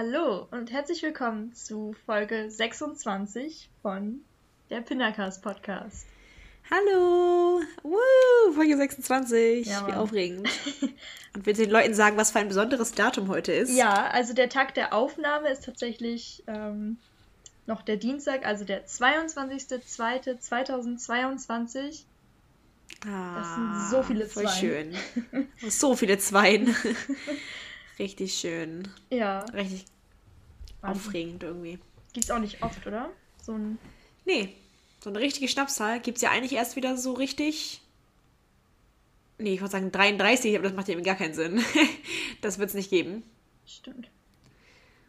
Hallo und herzlich willkommen zu Folge 26 von der Pinnacast Podcast. Hallo! Woo, Folge 26. Ja, Wie aufregend. Und du den Leuten sagen, was für ein besonderes Datum heute ist? Ja, also der Tag der Aufnahme ist tatsächlich ähm, noch der Dienstag, also der 22.02.2022. Ah, Das sind so viele voll Zweien. schön. So viele Zweien. Richtig schön. Ja, Richtig aufregend irgendwie. gibt's auch nicht oft, oder? So ein Nee, so eine richtige Schnapszahl gibt es ja eigentlich erst wieder so richtig. Nee, ich wollte sagen 33, aber das macht ja eben gar keinen Sinn. Das wird es nicht geben. stimmt.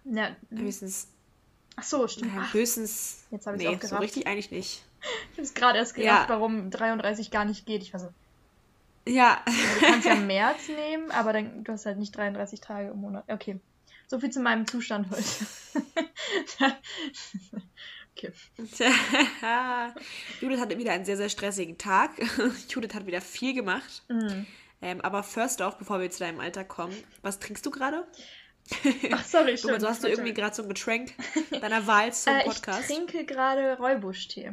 Ja, Höchstens. ach so, stimmt. Ja, höchstens. Jetzt hab ich's nee, auch so gerafft. richtig eigentlich nicht. ich hab's gerade erst gedacht, Ja. warum 33 gar nicht geht. Ich war so, Ja. Du kannst ja März nehmen, aber dann du hast halt nicht 33 Tage im Monat. Okay. So viel zu meinem Zustand heute. okay. Judith hatte wieder einen sehr, sehr stressigen Tag. Judith hat wieder viel gemacht. Mm. Ähm, aber first off, bevor wir zu deinem Alter kommen, was trinkst du gerade? Ach, sorry, Du, stimmt. so hast du irgendwie gerade so ein Getränk deiner Wahl zum äh, Ich Podcast? trinke gerade Räubusch-Tee.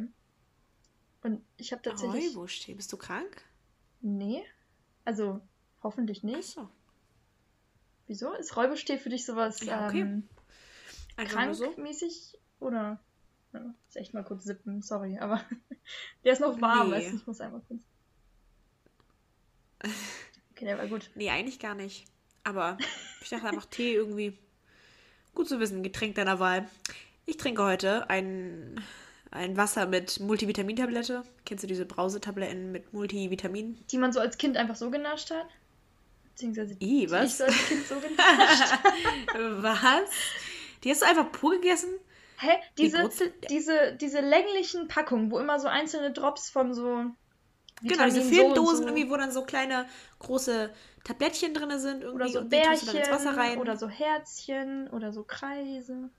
Und ich habe tatsächlich. Räubusch-Tee. Bist du krank? Nee. Also, hoffentlich nicht. Achso. Wieso? Ist Räubusch-Tee für dich sowas Ja, okay. ähm, nur so? krankmäßig? Oder? Ja, ist echt mal kurz sippen, sorry, aber der ist noch warm, Nee. weißt du, ich muss einmal kurz. Okay, der war gut. Nee, eigentlich gar nicht. Aber ich dachte einfach Tee irgendwie. Gut zu wissen, Getränk deiner Wahl. Ich trinke heute ein, ein Wasser mit Multivitamintablette. Kennst du diese Brausetabletten mit Multivitamin? Die man so als Kind einfach so genascht hat? Beziehungsweise die Ih, ich was? so als Kind so Was? Die hast du einfach pur gegessen? Hä? Die Diese, Wurzel- diese, diese länglichen Packungen, wo immer so einzelne Drops von so. Genau, diese Vitamin so und Filmdosen so, irgendwie, wo dann so kleine, große Tablettchen drin sind irgendwie Oder so und die dann ins Bärchen Wasser rein. oder so Herzchen oder so Kreise.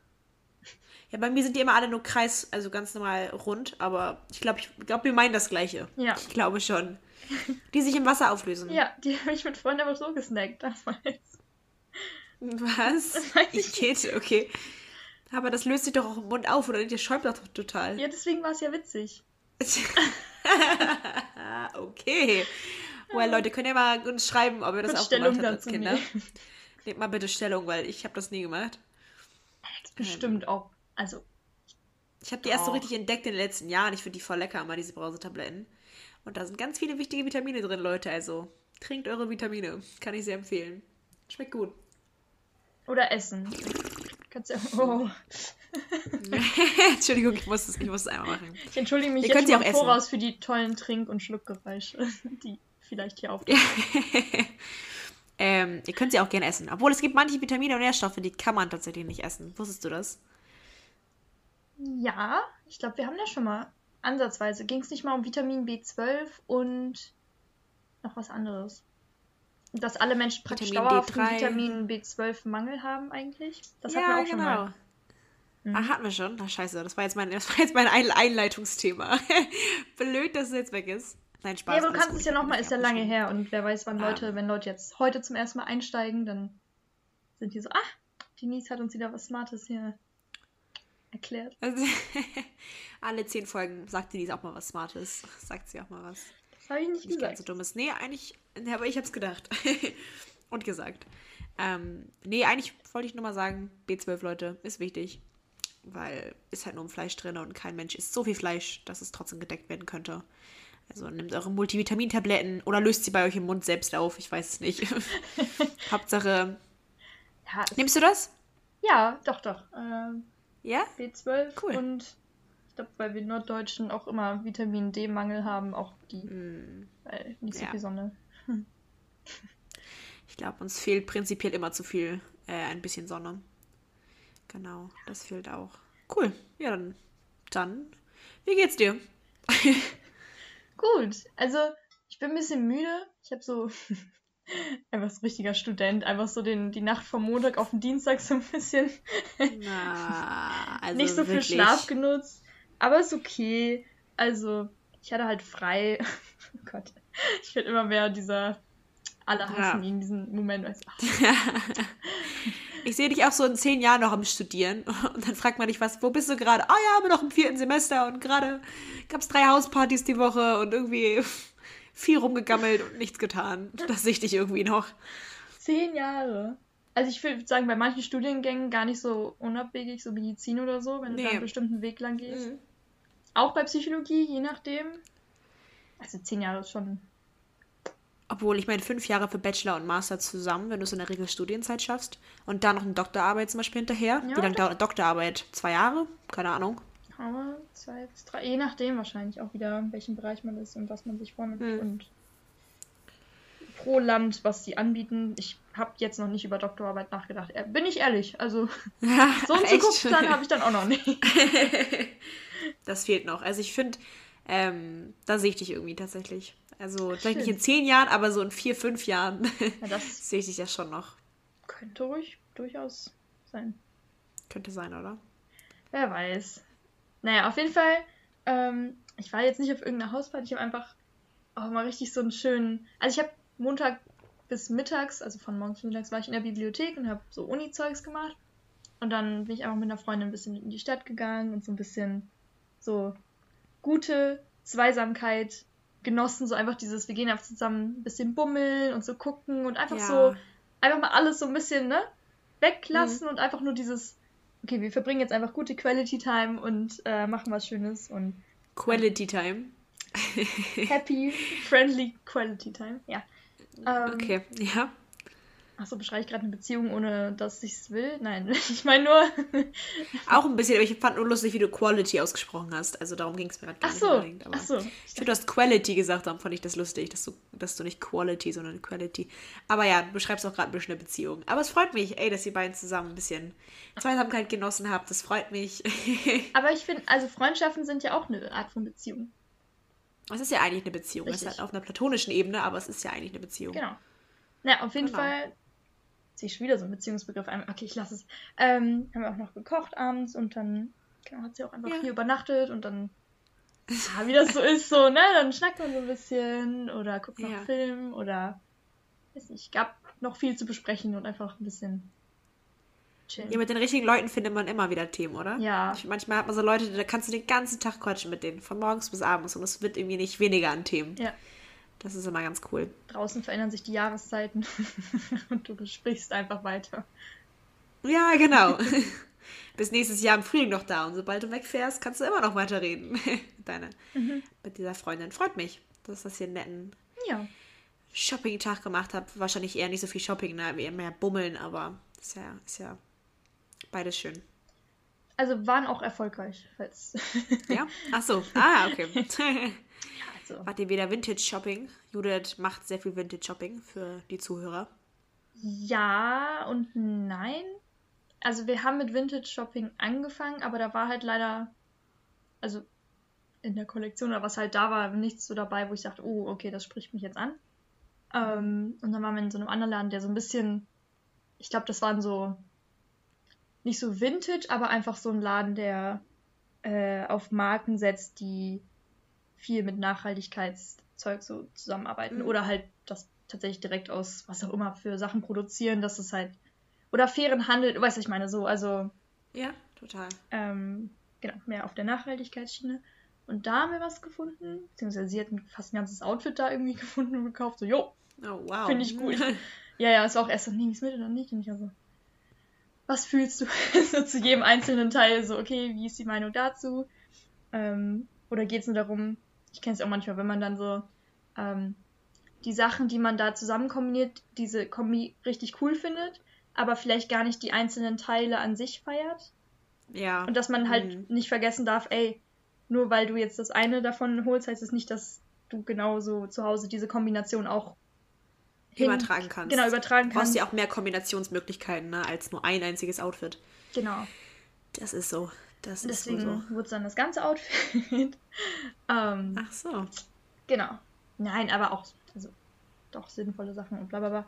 Ja, bei mir sind die immer alle nur Kreis, also ganz normal rund, aber ich glaube, ich glaube, wir meinen das Gleiche. Ja. Ich glaube schon. Die sich im Wasser auflösen. Ja, die habe ich mit Freunden aber so gesnackt damals. Was? Das weiß ich Ich geht, okay. Aber das löst sich doch auch im Mund auf, oder? Dir schäumt das doch total. Ja, deswegen war es ja witzig. okay. Well, Leute, könnt ihr mal uns schreiben, ob ihr das Kurz auch Stellung gemacht habt als Kinder. nehmen. Nehmt mal bitte Stellung, weil ich habe das nie gemacht. Bestimmt auch. Also, Ich habe die erst so richtig entdeckt in den letzten Jahren. Ich finde die voll lecker, mal diese Brausetabletten. Und da sind ganz viele wichtige Vitamine drin, Leute. Also trinkt eure Vitamine. Kann ich sehr empfehlen. Schmeckt gut. oder essen. Kannst ja. Oh. Entschuldigung, ich muss es, ich muss es einmal machen. Ich entschuldige mich Ihr jetzt schon voraus für die tollen Trink- und Schluckgeräusche, die vielleicht hier auf. ähm, ihr könnt sie auch gerne essen. Obwohl es gibt manche Vitamine und Nährstoffe, die kann man tatsächlich nicht essen. Wusstest du das? Ja, ich glaube, wir haben das schon mal ansatzweise. Ging es nicht mal um Vitamin B12 und noch was anderes? Dass alle Menschen praktisch Vitamin dauerhaft D3. Vitamin B12-Mangel haben eigentlich? Das hatten wir auch schon mal. Mhm. Ah, hatten wir schon? Na scheiße, das war jetzt mein, das war jetzt mein Ein- Einleitungsthema. Blöd, dass es jetzt weg ist. Nein, Spaß. Ja, aber du kannst gut, es ja nochmal, ist ja lange her. Und wer weiß, wann Ah. Leute, wenn Leute jetzt heute zum ersten Mal einsteigen, dann sind die so, ah, Denise hat uns wieder was Smartes hier erklärt. Also, alle zehn Folgen sagt Denise auch mal was Smartes. Sagt sie auch mal was. Das habe ich nicht Nicht ganz gesagt. so dummes. Nee, eigentlich, nee, aber ich hab's gedacht. Und gesagt. Ähm, nee, eigentlich wollte ich nur mal sagen, B12, Leute, ist wichtig. Weil ist halt nur im Fleisch drin und kein Mensch isst so viel Fleisch, dass es trotzdem gedeckt werden könnte. Also nehmt eure Multivitamintabletten oder löst sie bei euch im Mund selbst auf. Ich weiß es nicht. Hauptsache. Ja, es- Nimmst du das? ja doch, doch. Ähm, Ja? B12 Cool. und ich glaube, weil wir Norddeutschen auch immer Vitamin D-Mangel haben, auch die, Hm, weil nicht so Ja. viel Sonne. Ich glaube, uns fehlt prinzipiell immer zu viel, äh, ein bisschen Sonne. Genau, das fehlt auch. Cool. Ja, dann, dann, wie geht's dir? Gut, also ich bin ein bisschen müde. Ich habe so einfach so richtiger Student, einfach so den, die Nacht vom Montag auf den Dienstag so ein bisschen Na, also nicht so viel wirklich. Schlaf genutzt. Aber ist okay. Also, ich hatte halt frei. oh Gott. Ich werde immer mehr dieser alle hassen Ja. ihn, diesen Moment. Weißt, du, Ich sehe dich auch so in zehn Jahren noch am Studieren. Und dann fragt man dich was, wo bist du gerade? Ah ja, bin noch im vierten Semester und gerade gab es drei Hauspartys die Woche und irgendwie viel rumgegammelt und nichts getan. Das sehe ich dich irgendwie noch. Zehn Jahre. Also ich würde sagen, bei manchen Studiengängen gar nicht so unabwegig, so Medizin oder so, wenn du Nee. da einen bestimmten Weg lang gehst. Mhm. Auch bei Psychologie, je nachdem. Also zehn Jahre ist schon. Obwohl, ich meine, fünf Jahre für Bachelor und Master zusammen, wenn du es in der Regel Studienzeit schaffst. Und dann noch eine Doktorarbeit zum Beispiel hinterher. Ja, Wie lange dauert eine Doktorarbeit? Zwei Jahre? Keine Ahnung. Aber zwei bis drei, je nachdem wahrscheinlich auch wieder, in welchem Bereich man ist und was man sich vornimmt. Hm. Und pro Land, was sie anbieten. Ich habe jetzt noch nicht über Doktorarbeit nachgedacht. Äh, Bin ich ehrlich. Also so einen? Zukunftsplan habe ich dann auch noch nicht. Das fehlt noch. Also ich finde, ähm, da sehe ich dich irgendwie tatsächlich. Also vielleicht nicht Schön. in zehn Jahren, aber so in vier, fünf Jahren Ja, sehe ich dich ja schon noch. könnte ruhig durchaus sein. Könnte sein, oder? Wer weiß. Naja, auf jeden Fall, ähm, ich war jetzt nicht auf irgendeiner Hausparty, ich habe einfach auch mal richtig so einen schönen. Also ich habe Montag bis mittags, also von morgens bis mittags, war ich in der Bibliothek und habe so Uni-Zeugs gemacht. Und dann bin ich einfach mit einer Freundin ein bisschen in die Stadt gegangen und so ein bisschen so gute Zweisamkeit genossen. So einfach dieses, wir gehen einfach zusammen ein bisschen bummeln und so gucken und einfach Ja. so, einfach mal alles so ein bisschen, ne? Weglassen und einfach nur dieses, okay, wir verbringen jetzt einfach gute Quality Time und äh, machen was Schönes und Quality Time. happy, friendly Quality Time. Ja. Ähm, Okay, ja. Achso, beschreibe ich gerade eine Beziehung, ohne dass ich es will? Nein, ich meine nur. Auch ein bisschen, aber ich fand nur lustig, wie du Quality ausgesprochen hast. Also darum ging es mir gerade gar Ach nicht so, unbedingt. Aber ach so. Ich finde, du hast Quality gesagt, darum fand ich das lustig, dass du, dass du nicht Quality, sondern Quality. Aber ja, du beschreibst auch gerade ein bisschen eine Beziehung. Aber es freut mich, ey, dass ihr beiden zusammen ein bisschen Zweisamkeit genossen habt. Das freut mich. Aber ich finde, also Freundschaften sind ja auch eine Art von Beziehung. Es ist ja eigentlich eine Beziehung. Es ist Richtig. halt auf einer platonischen Ebene, aber es ist ja eigentlich eine Beziehung. Genau. Na, auf jeden Genau. Fall ziehe ich schon wieder so einen Beziehungsbegriff ein. Okay, ich lasse es. Ähm, haben wir auch noch gekocht abends und dann genau, hat sie auch einfach Ja. hier übernachtet und dann, ja, wie das so ist, so, ne, dann schnackt man so ein bisschen oder guckt noch Ja. Film oder, weiß nicht, gab noch viel zu besprechen und einfach ein bisschen chillen. Ja, mit den richtigen Leuten findet man immer wieder Themen, oder? Ja. Ich, manchmal hat man so Leute, da kannst du den ganzen Tag quatschen mit denen, von morgens bis abends und es wird irgendwie nicht weniger an Themen. Ja. Das ist immer ganz cool. Draußen verändern sich die Jahreszeiten und du sprichst einfach weiter. Ja, genau. bis nächstes Jahr im Frühling noch da und sobald du wegfährst, kannst du immer noch weiterreden. mit Deine, Mhm. mit dieser Freundin. Freut mich, dass das hier einen netten Ja. Shopping-Tag gemacht habt. Wahrscheinlich eher nicht so viel Shopping, ne? eher mehr bummeln, aber ist ja, ist ja beides schön. Also waren auch erfolgreich, falls. Ja? Ach so. Ah, okay. Also, Wart ihr wieder Vintage-Shopping? Judith macht sehr viel Vintage-Shopping für die Zuhörer. Ja und nein. Also wir haben mit Vintage Shopping angefangen, aber da war halt leider, also in der Kollektion oder was halt da war, nichts so dabei, wo ich dachte, oh, okay, das spricht mich jetzt an. Ähm, und dann waren wir in so einem anderen Laden, der so ein bisschen, ich glaube, das waren so, nicht so Vintage, aber einfach so ein Laden, der äh, auf Marken setzt, die viel mit Nachhaltigkeitszeug so zusammenarbeiten Mhm. oder halt das tatsächlich direkt aus was auch immer für Sachen produzieren, dass es halt oder fairen Handel, du weißt, was ich meine, so, also Ja, total. ähm, genau, mehr auf der Nachhaltigkeitsschiene. Und da haben wir was gefunden, beziehungsweise sie hatten fast ein ganzes Outfit da irgendwie gefunden und gekauft, so, jo, Oh, wow. Finde ich gut. ja, ja, ist auch erst so, nee, ist mit oder nicht? Und ich also, was fühlst du? so zu jedem einzelnen Teil, so, okay, wie ist die Meinung dazu? Ähm, oder geht es nur darum, ich kenne es auch manchmal, wenn man dann so ähm, die Sachen, die man da zusammen kombiniert, diese Kombi richtig cool findet, aber vielleicht gar nicht die einzelnen Teile an sich feiert. ja. Und dass man halt Mhm. nicht vergessen darf, ey, nur weil du jetzt das eine davon holst, heißt es nicht, dass du genauso zu Hause diese Kombination auch übertragen kannst. Genau, übertragen Du brauchst kannst. ja auch mehr Kombinationsmöglichkeiten, ne, als nur ein einziges Outfit. Genau. Das ist so. Das Deswegen so. wurde es dann das ganze Outfit. ähm, Ach so. Genau. Nein, aber auch also, doch sinnvolle Sachen und bla bla bla.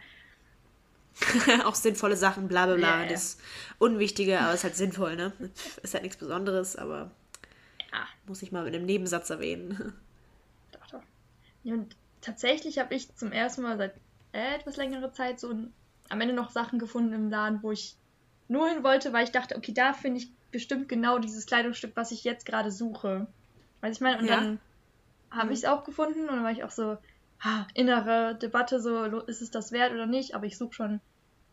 auch sinnvolle Sachen, bla bla bla. Ja, ja. Das Unwichtige, aber ist halt sinnvoll, ne? Ist halt nichts Besonderes, aber Ja, muss ich mal mit einem Nebensatz erwähnen. doch, doch. Ja, und tatsächlich habe ich zum ersten Mal seit etwas längerer Zeit so ein, am Ende noch Sachen gefunden im Laden, wo ich nur hin wollte, weil ich dachte, okay, da finde ich bestimmt genau dieses Kleidungsstück, was ich jetzt gerade suche. Weiß ich meine? Und Ja. dann habe Mhm. ich es auch gefunden und dann war ich auch so, ha, innere Debatte, so, ist es das wert oder nicht? Aber ich suche schon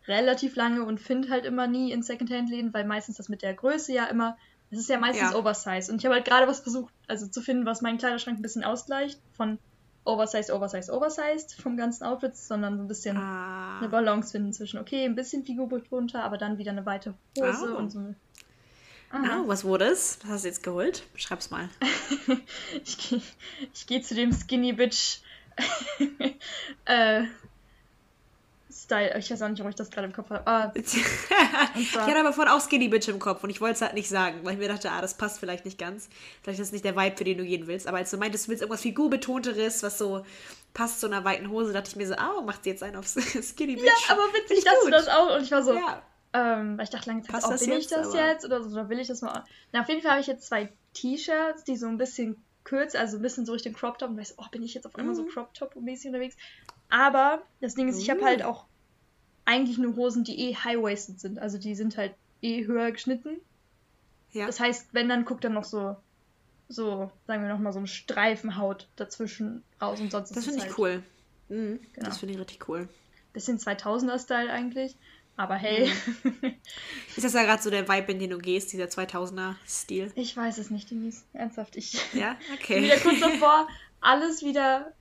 relativ lange und finde halt immer nie in Secondhand-Läden, weil meistens das mit der Größe ja immer, es ist ja meistens Ja. Oversize. Und ich habe halt gerade was versucht, also zu finden, was meinen Kleiderschrank ein bisschen ausgleicht von Oversized, Oversized, Oversized vom ganzen Outfits, sondern so ein bisschen Ah. eine Balance finden zwischen, okay, ein bisschen figurbetont aber dann wieder eine weite Hose Oh. und so. Ah, was wurde es? Was hast du jetzt geholt? Beschreib's mal. Ich gehe ich geh zu dem Skinny Bitch äh, Style. Ich weiß auch nicht, warum ich das gerade im Kopf habe. Ah, ich hatte aber vorhin auch Skinny Bitch im Kopf und ich wollte es halt nicht sagen, weil ich mir dachte, ah, das passt vielleicht nicht ganz. Vielleicht ist das nicht der Vibe, für den du gehen willst. Aber als du meintest, du willst irgendwas Figurbetonteres, was so passt zu einer weiten Hose, dachte ich mir so, ah, macht sie jetzt einen auf Skinny Bitch. ja, aber witzig, dass du das auch. Und ich war so, Ja. Ähm, weil ich dachte lange Zeit, Passt oh, bin ich das Aber- jetzt oder so, oder will ich das mal? Na, auf jeden Fall habe ich jetzt zwei T-Shirts, die so ein bisschen kürzer, also ein bisschen so Richtung Crop Top. Und weiß, oh, bin ich jetzt auf einmal so Mhm. Crop Top mäßig unterwegs? Aber das Ding ist, ich habe halt auch eigentlich nur Hosen, die eh high-waisted sind. Also die sind halt eh höher geschnitten. Ja. Das heißt, wenn, dann guckt dann noch so, so, sagen wir noch mal, so ein Streifen Haut dazwischen raus und sonst Das finde ich halt cool. Mhm, Genau. Das finde ich richtig cool. bisschen 2000er-Style eigentlich. Aber hey, Mhm. Ist das ja gerade so der Vibe, in den du gehst, dieser 2000er-Stil? ich weiß es nicht, Denise. Ernsthaft, ich Ja, bin wieder okay. kurz davor, alles wieder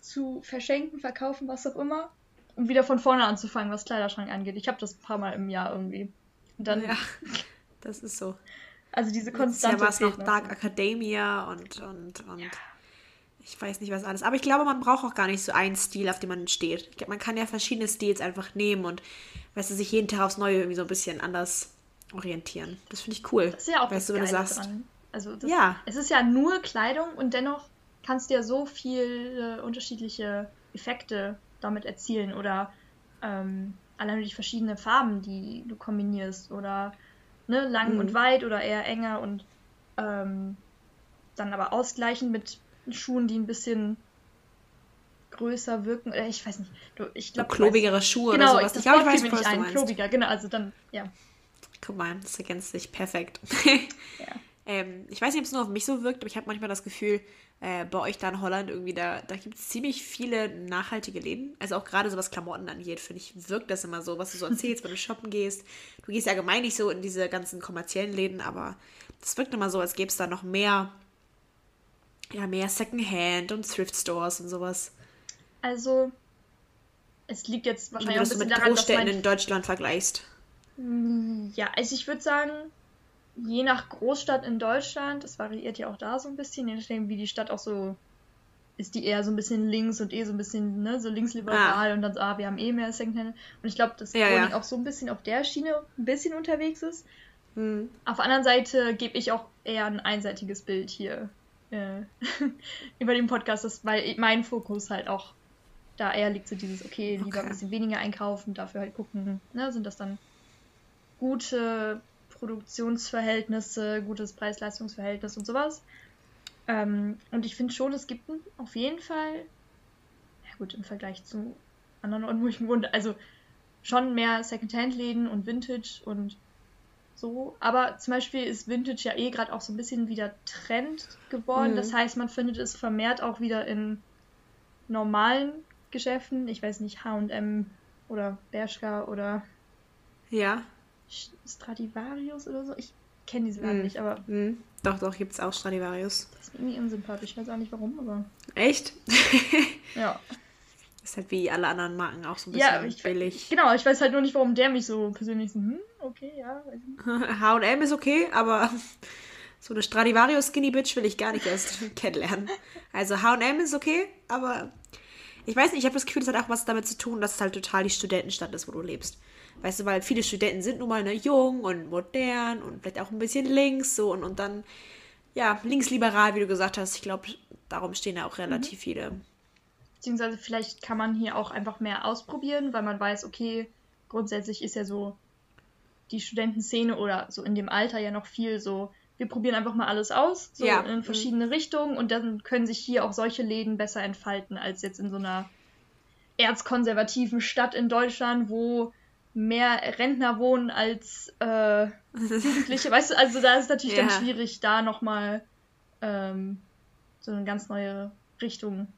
zu verschenken, verkaufen, was auch immer. Um wieder von vorne anzufangen, was Kleiderschrank angeht. Ich habe das ein paar Mal im Jahr irgendwie. Und dann, ja, das ist so. also diese Konstante. war es noch Dark Academia und, und, und ich weiß nicht was alles. Aber ich glaube, man braucht auch gar nicht so einen Stil, auf den man steht. Ich glaube, man kann ja verschiedene Stils einfach nehmen und, weißt du, sich jeden Tag aufs Neue irgendwie so ein bisschen anders orientieren. Das finde ich cool. Das ist ja auch weißt das du, wenn du Geile sagst, dran. Also das, Ja. es ist ja nur Kleidung und dennoch kannst du ja so viele unterschiedliche Effekte damit erzielen oder ähm, allein durch verschiedene Farben, die du kombinierst oder ne, lang Mhm. und weit oder eher enger und ähm, dann aber ausgleichen mit Schuhen, die ein bisschen größer wirken. Oder ich weiß nicht. Du, ich so glaube, klobigere Schuhe Genau, oder sowas. Ich glaube, ich weiß, mir nicht ein. Klobiger, genau. Also dann, ja. Guck mal, das ergänzt sich perfekt. Ja. ähm, ich weiß nicht, ob es nur auf mich so wirkt, aber ich habe manchmal das Gefühl, äh, bei euch da in Holland irgendwie, da, da gibt es ziemlich viele nachhaltige Läden. Also auch gerade so was Klamotten angeht, finde ich, wirkt das immer so, was du so erzählst, wenn du shoppen gehst. Du gehst ja allgemein nicht so in diese ganzen kommerziellen Läden, aber das wirkt immer so, als gäbe es da noch mehr, ja, mehr Secondhand und Thrift Stores und sowas. Also, es liegt jetzt Wenn du wahrscheinlich auch ein das so bisschen mit daran, dass Großstädten mein in Deutschland vergleichst. Ja, also ich würde sagen, je nach Großstadt in Deutschland, das variiert ja auch da so ein bisschen, je nachdem, wie die Stadt auch so ist, die eher so ein bisschen links und eh so ein bisschen, ne, so linksliberal und dann so, ah, wir haben eh mehr Secondhand. Und ich glaube, dass Ja, Groningen ja. auch so ein bisschen auf der Schiene ein bisschen unterwegs ist. Hm. Auf der anderen Seite gebe ich auch eher ein einseitiges Bild hier äh, über den Podcast, das, weil mein Fokus halt auch da eher liegt so dieses, okay, lieber Okay. ein bisschen weniger einkaufen, dafür halt gucken, ne, sind das dann gute Produktionsverhältnisse, gutes Preis-Leistungs-Verhältnis und sowas. Ähm, und ich finde schon, es gibt auf jeden Fall, ja gut, im Vergleich zu anderen Orten, wo ich wohne, also schon mehr Secondhand-Läden und Vintage und so. Aber zum Beispiel ist Vintage ja eh gerade auch so ein bisschen wieder Trend geworden. Mhm. Das heißt, man findet es vermehrt auch wieder in normalen Geschäften. Ich weiß nicht, H&M oder Bershka oder Ja. Stradivarius oder so. Ich kenne diese Laden Mhm. nicht, aber Hm. Doch, doch, gibt es auch Stradivarius. das ist irgendwie unsympathisch. Ich weiß auch nicht warum, aber Echt? ja. Ist halt wie alle anderen Marken auch so ein bisschen Ja, ich, billig. genau. Ich weiß halt nur nicht, warum der mich so persönlich so, hm, okay, ja. H&M ist okay, aber so eine Stradivarius Skinny Bitch will ich gar nicht erst kennenlernen. Also H&M ist okay, aber ich weiß nicht, ich habe das Gefühl, das hat auch was damit zu tun, dass es halt total die Studentenstadt ist, wo du lebst. Weißt du, weil viele Studenten sind nun mal ne, jung und modern und vielleicht auch ein bisschen links so und, und dann, ja, linksliberal, wie du gesagt hast. Ich glaube, darum stehen da auch relativ Mhm. viele. Beziehungsweise vielleicht kann man hier auch einfach mehr ausprobieren, weil man weiß, okay, grundsätzlich ist ja so die Studentenszene oder so in dem Alter ja noch viel so, wir probieren einfach mal alles aus, so Ja. in verschiedene Richtungen und dann können sich hier auch solche Läden besser entfalten als jetzt in so einer erzkonservativen Stadt in Deutschland, wo mehr Rentner wohnen als äh, Jugendliche. weißt du, also da ist natürlich ja. dann schwierig, da nochmal ähm, so eine ganz neue Richtung,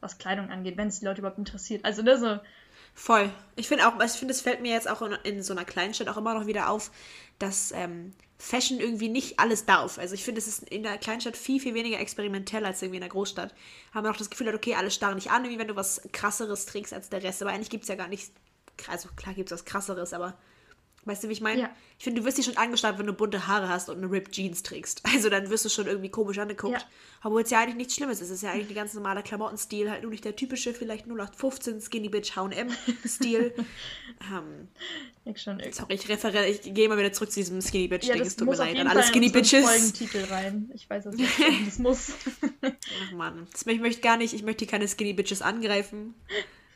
was Kleidung angeht, wenn es die Leute überhaupt interessiert. Also ne, so. Voll. Ich finde auch, ich finde, es fällt mir jetzt auch in, in, so einer Kleinstadt auch immer noch wieder auf, dass ähm, Fashion irgendwie nicht alles darf. Also ich finde, es ist in der Kleinstadt viel, viel weniger experimentell als irgendwie in der Großstadt. Haben wir auch das Gefühl, okay, alle starren nicht an, irgendwie wenn du was krasseres trägst als der Rest. Aber eigentlich gibt es ja gar nichts. Also klar gibt es was krasseres, aber Weißt du, wie ich meine? Ja. Ich finde, du wirst dich schon angestarrt, wenn du bunte Haare hast und eine Ripped Jeans trägst. Also dann wirst du schon irgendwie komisch angeguckt. Ja. Obwohl es ja eigentlich nichts Schlimmes ist. Es ist ja eigentlich ein ganz normaler Klamottenstil. Halt nur nicht der typische, vielleicht 0815 Skinny Bitch H&M-Stil. ähm, ich schon irgendwie. Sorry, ich referiere, ich gehe mal wieder zurück zu diesem Skinny Bitch-Ding. Ja, es tut mir leid an alle Skinny Bitches. Folgentitel rein. Ich weiß es nicht, das muss. Ach man, das, ich möchte gar nicht, ich möchte hier keine Skinny Bitches angreifen.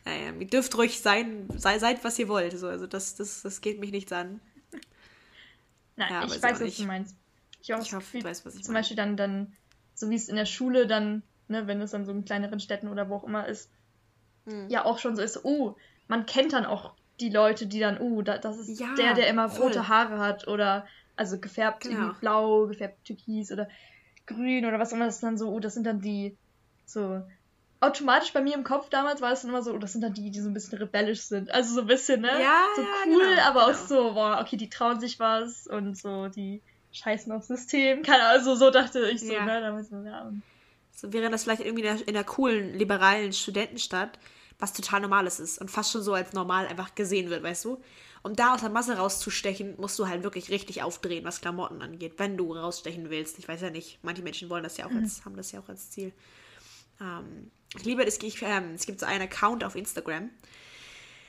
Naja, ihr dürft ruhig sein, sei, seid, was ihr wollt. So, also das, das, das geht mich nichts an. Nein, ja, ich weiß, was du meinst. Ich, ich hoffe, du weißt, was ich Zum meine. Beispiel dann, dann, so wie es in der Schule dann, ne, wenn es dann so in kleineren Städten oder wo auch immer ist, mhm. ja auch schon so ist, oh, man kennt dann auch die Leute, die dann, oh, da, das ist ja, der, der immer voll. rote Haare hat oder also gefärbt genau. irgendwie blau, gefärbt türkis oder grün oder was immer das ist dann so, oh, das sind dann die so automatisch bei mir im Kopf damals war es dann immer so, oh, das sind dann die, die so ein bisschen rebellisch sind. Also so ein bisschen, ne? Ja, so cool, genau, aber genau. auch so, boah, okay, die trauen sich was und so, die scheißen aufs System. Keine Ahnung, also so dachte ich so, ja. ne? Damals ja. So wäre das vielleicht irgendwie in der, in der coolen, liberalen Studentenstadt, was total Normales ist und fast schon so als normal einfach gesehen wird, weißt du? Um da aus der Masse rauszustechen, musst du halt wirklich richtig aufdrehen, was Klamotten angeht, wenn du rausstechen willst. Ich weiß ja nicht, manche Menschen wollen das ja auch als, mhm. haben das ja auch als Ziel. Ähm, ich liebe es, ich, ähm, es gibt so einen Account auf Instagram,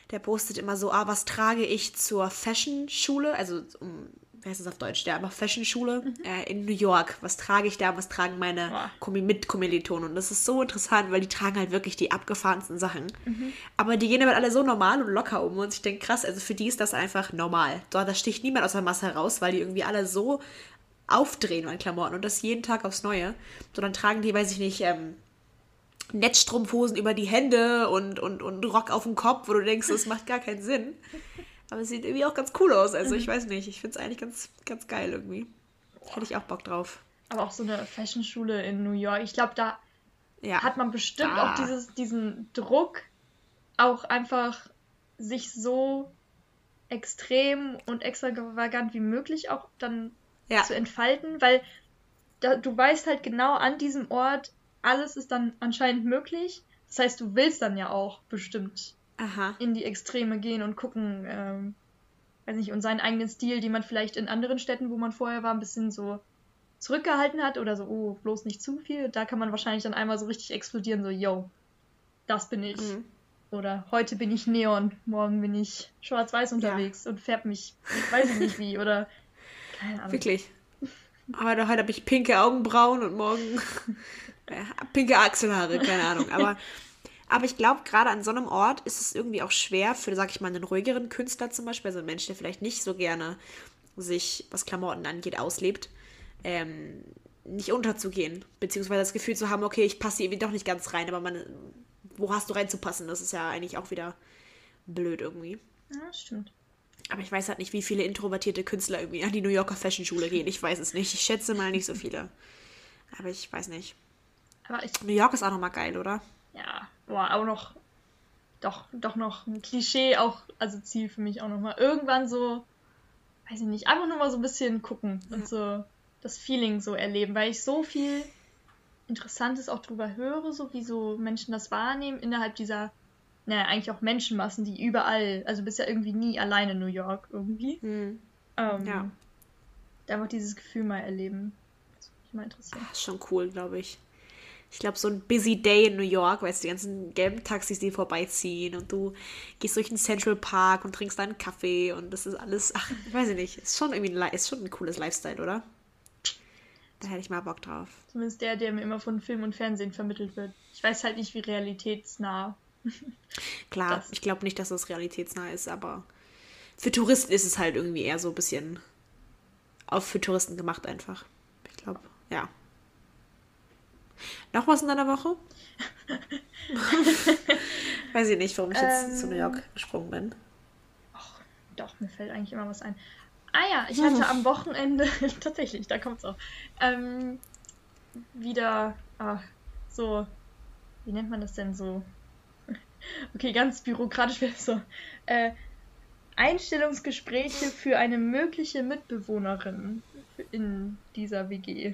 der postet immer so, ah, was trage ich zur Fashion-Schule, also um, wie heißt das auf Deutsch, der einfach Fashion-Schule mhm. äh, in New York. Was trage ich da, was tragen meine oh. Mitkommilitonen? Und das ist so interessant, weil die tragen halt wirklich die abgefahrensten Sachen. Mhm. Aber die gehen damit alle so normal und locker um. Und ich denke, krass, also für die ist das einfach normal. Dort, da sticht niemand aus der Masse heraus, weil die irgendwie alle so aufdrehen an Klamotten und das jeden Tag aufs Neue. So, dann tragen die, weiß ich nicht, ähm, Netzstrumpfhosen über die Hände und, und, und Rock auf dem Kopf, wo du denkst, das macht gar keinen Sinn. Aber es sieht irgendwie auch ganz cool aus. Also ich weiß nicht, ich finde es eigentlich ganz, ganz geil irgendwie. Hätte ich auch Bock drauf. Aber auch so eine Fashion-Schule in New York. Ich glaube, da ja. hat man bestimmt da. auch dieses, diesen Druck, auch einfach sich so extrem und extravagant wie möglich auch dann ja. zu entfalten, weil da, du weißt halt genau an diesem Ort, alles ist dann anscheinend möglich. Das heißt, du willst dann ja auch bestimmt Aha. in die Extreme gehen und gucken, ähm, weiß nicht, und seinen eigenen Stil, den man vielleicht in anderen Städten, wo man vorher war, ein bisschen so zurückgehalten hat oder so, oh, bloß nicht zu viel. Da kann man wahrscheinlich dann einmal so richtig explodieren, so, yo, das bin ich. Mhm. Oder heute bin ich Neon, morgen bin ich schwarz-weiß unterwegs ja. und färb mich, weiß ich nicht wie, oder keine Ahnung. Wirklich. Heute, heute habe ich pinke Augenbrauen und morgen pinke Achselhaare, keine Ahnung. Aber, aber ich glaube, gerade an so einem Ort ist es irgendwie auch schwer für, sag ich mal, einen ruhigeren Künstler zum Beispiel, also einen Mensch, der vielleicht nicht so gerne sich, was Klamotten angeht, auslebt, ähm, nicht unterzugehen. Beziehungsweise das Gefühl zu haben, okay, ich passe irgendwie doch nicht ganz rein, aber man, wo hast du reinzupassen? Das ist ja eigentlich auch wieder blöd irgendwie. Ja, stimmt. Aber ich weiß halt nicht, wie viele introvertierte Künstler irgendwie an die New Yorker Fashion Schule gehen. Ich weiß es nicht. Ich schätze mal nicht so viele. Aber ich weiß nicht. Aber ich, New York ist auch nochmal geil, oder? Ja, boah, auch noch, doch, doch noch ein Klischee, auch, also Ziel für mich auch nochmal. Irgendwann so, weiß ich nicht, einfach nur mal so ein bisschen gucken und so das Feeling so erleben, weil ich so viel Interessantes auch drüber höre, so wie so Menschen das wahrnehmen innerhalb dieser, naja, eigentlich auch Menschenmassen, die überall, also bist ja irgendwie nie alleine in New York irgendwie. Hm. Ähm, ja. Da einfach dieses Gefühl mal erleben. Das würde mich mal interessieren. Ach, schon cool, glaube ich ich glaube, so ein busy day in New York, weißt du, die ganzen gelben Taxis, die vorbeiziehen und du gehst durch den Central Park und trinkst deinen Kaffee und das ist alles, ach, ich weiß nicht, ist schon irgendwie ein, ist schon ein cooles Lifestyle, oder? Da hätte ich mal Bock drauf. Zumindest der, der mir immer von Film und Fernsehen vermittelt wird. Ich weiß halt nicht, wie realitätsnah. Klar, das. ich glaube nicht, dass das realitätsnah ist, aber für Touristen ist es halt irgendwie eher so ein bisschen auf für Touristen gemacht einfach. Ich glaube, ja. Noch was in deiner Woche? Weiß ich nicht, warum ich jetzt ähm, zu New York gesprungen bin. doch, mir fällt eigentlich immer was ein. Ah ja, ich hatte am Wochenende, tatsächlich, da kommt's auch, ähm, wieder, ach, so, wie nennt man das denn so? Okay, ganz bürokratisch wäre es so. Äh, Einstellungsgespräche für eine mögliche Mitbewohnerin in dieser WG.